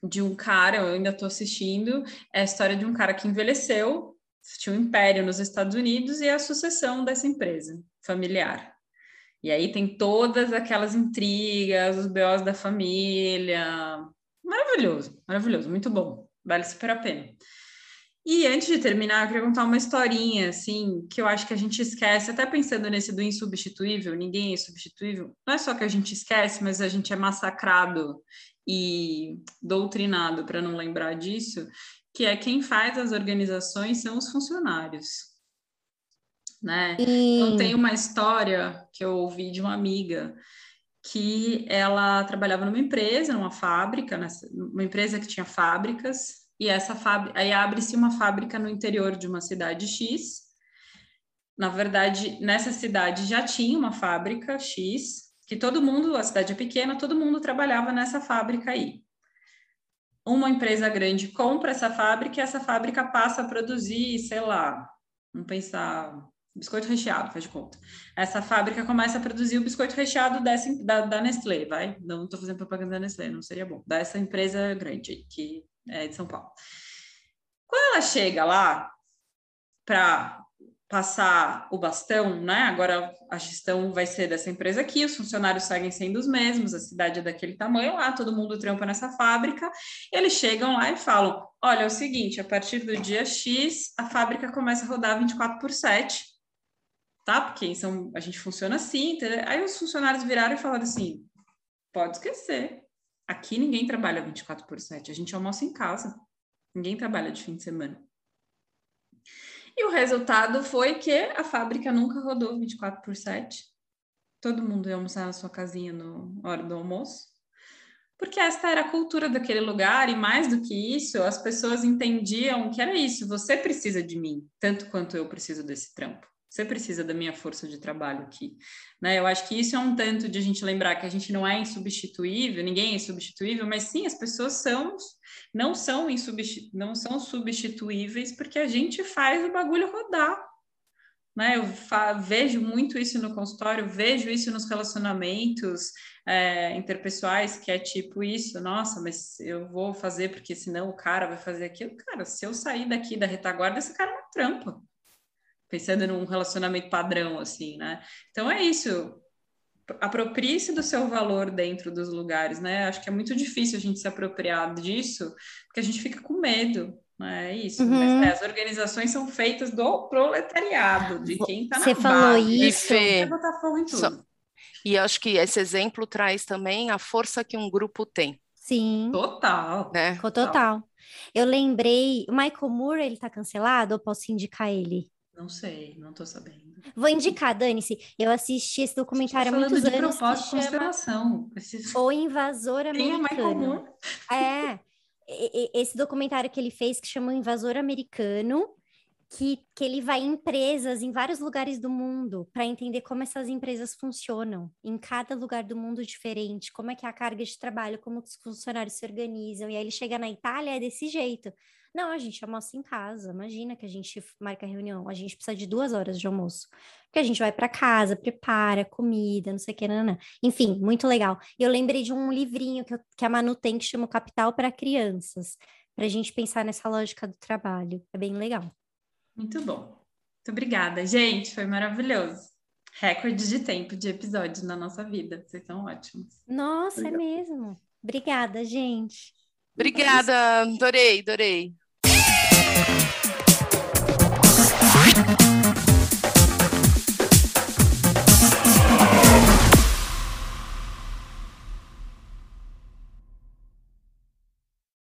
de um cara, eu ainda estou assistindo, é a história de um cara que envelheceu, tinha um império nos Estados Unidos e é a sucessão dessa empresa familiar. E aí tem todas aquelas intrigas, os BOs da família. Maravilhoso, maravilhoso, muito bom. Vale super a pena. E antes de terminar, eu queria contar uma historinha, assim, que eu acho que a gente esquece, até pensando nesse do insubstituível, ninguém é insubstituível. Não é só que a gente esquece, mas a gente é massacrado e doutrinado para não lembrar disso, que é quem faz as organizações são os funcionários. Né? Então, tem uma história que eu ouvi de uma amiga que ela trabalhava numa empresa, numa fábrica, uma empresa que tinha fábricas, e essa fábrica, aí abre-se uma fábrica no interior de uma cidade X. Na verdade, nessa cidade já tinha uma fábrica X, que todo mundo, a cidade é pequena, todo mundo trabalhava nessa fábrica aí. Uma empresa grande compra essa fábrica e essa fábrica passa a produzir, sei lá, vamos pensar, biscoito recheado, faz de conta. Essa fábrica começa a produzir o biscoito recheado dessa, da, da Nestlé, vai? Não estou fazendo propaganda da Nestlé, não seria bom. Dessa empresa grande, que é, de São Paulo. Quando ela chega lá para passar o bastão, né? Agora a gestão vai ser dessa empresa aqui, os funcionários seguem sendo os mesmos, a cidade é daquele tamanho lá, todo mundo trampa nessa fábrica. Eles chegam lá e falam: olha, é o seguinte, a partir do dia X, a fábrica começa a rodar 24 por 7, tá? Porque são, a gente funciona assim. Aí os funcionários viraram e falaram assim: pode esquecer. Aqui ninguém trabalha 24 por 7, a gente almoça em casa. Ninguém trabalha de fim de semana. E o resultado foi que a fábrica nunca rodou 24 por 7. Todo mundo ia almoçar na sua casinha na hora do almoço. Porque esta era a cultura daquele lugar, e mais do que isso, as pessoas entendiam que era isso: você precisa de mim, tanto quanto eu preciso desse trampo. Você precisa da minha força de trabalho aqui. Né? Eu acho que isso é um tanto de a gente lembrar que a gente não é insubstituível, ninguém é insubstituível, mas sim, as pessoas são, não são, não são substituíveis porque a gente faz o bagulho rodar. Né? Eu vejo muito isso no consultório, vejo isso nos relacionamentos é, interpessoais, que é tipo isso, nossa, mas eu vou fazer porque senão o cara vai fazer aquilo. Cara, se eu sair daqui da retaguarda, esse cara não trampa pensando num relacionamento padrão, assim, né? Então é isso. Aproprie-se do seu valor dentro dos lugares, né? Acho que é muito difícil a gente se apropriar disso, porque a gente fica com medo, né? É isso. Uhum. Mas, né, as organizações são feitas do proletariado, de quem está na Você falou isso. E, botar fogo em tudo. So... e acho que esse exemplo traz também a força que um grupo tem. Sim. Total. Né? Total. Eu lembrei, o Michael Moore, ele tá cancelado ou posso indicar ele? Não sei, não tô sabendo. Vou indicar, Dani-se. Eu assisti esse documentário há muitos de anos. Propósito, que constelação. Chama O Invasor Americano. É, esse documentário que ele fez que chama O Invasor Americano, que, que ele vai em empresas em vários lugares do mundo para entender como essas empresas funcionam, em cada lugar do mundo diferente, como é que é a carga de trabalho, como os funcionários se organizam. E aí ele chega na Itália, é desse jeito. Não, a gente almoça em casa. Imagina que a gente marca reunião. A gente precisa de duas horas de almoço. Porque a gente vai para casa, prepara comida, não sei o que, não, não. Enfim, muito legal. Eu lembrei de um livrinho que, eu, que a Manu tem que chama Capital para Crianças, para a gente pensar nessa lógica do trabalho. É bem legal. Muito bom. Muito obrigada, gente. Foi maravilhoso. Recorde de tempo de episódio na nossa vida. Vocês são ótimos. Nossa, é mesmo. Obrigada, gente. Obrigada, adorei, adorei. Thank you.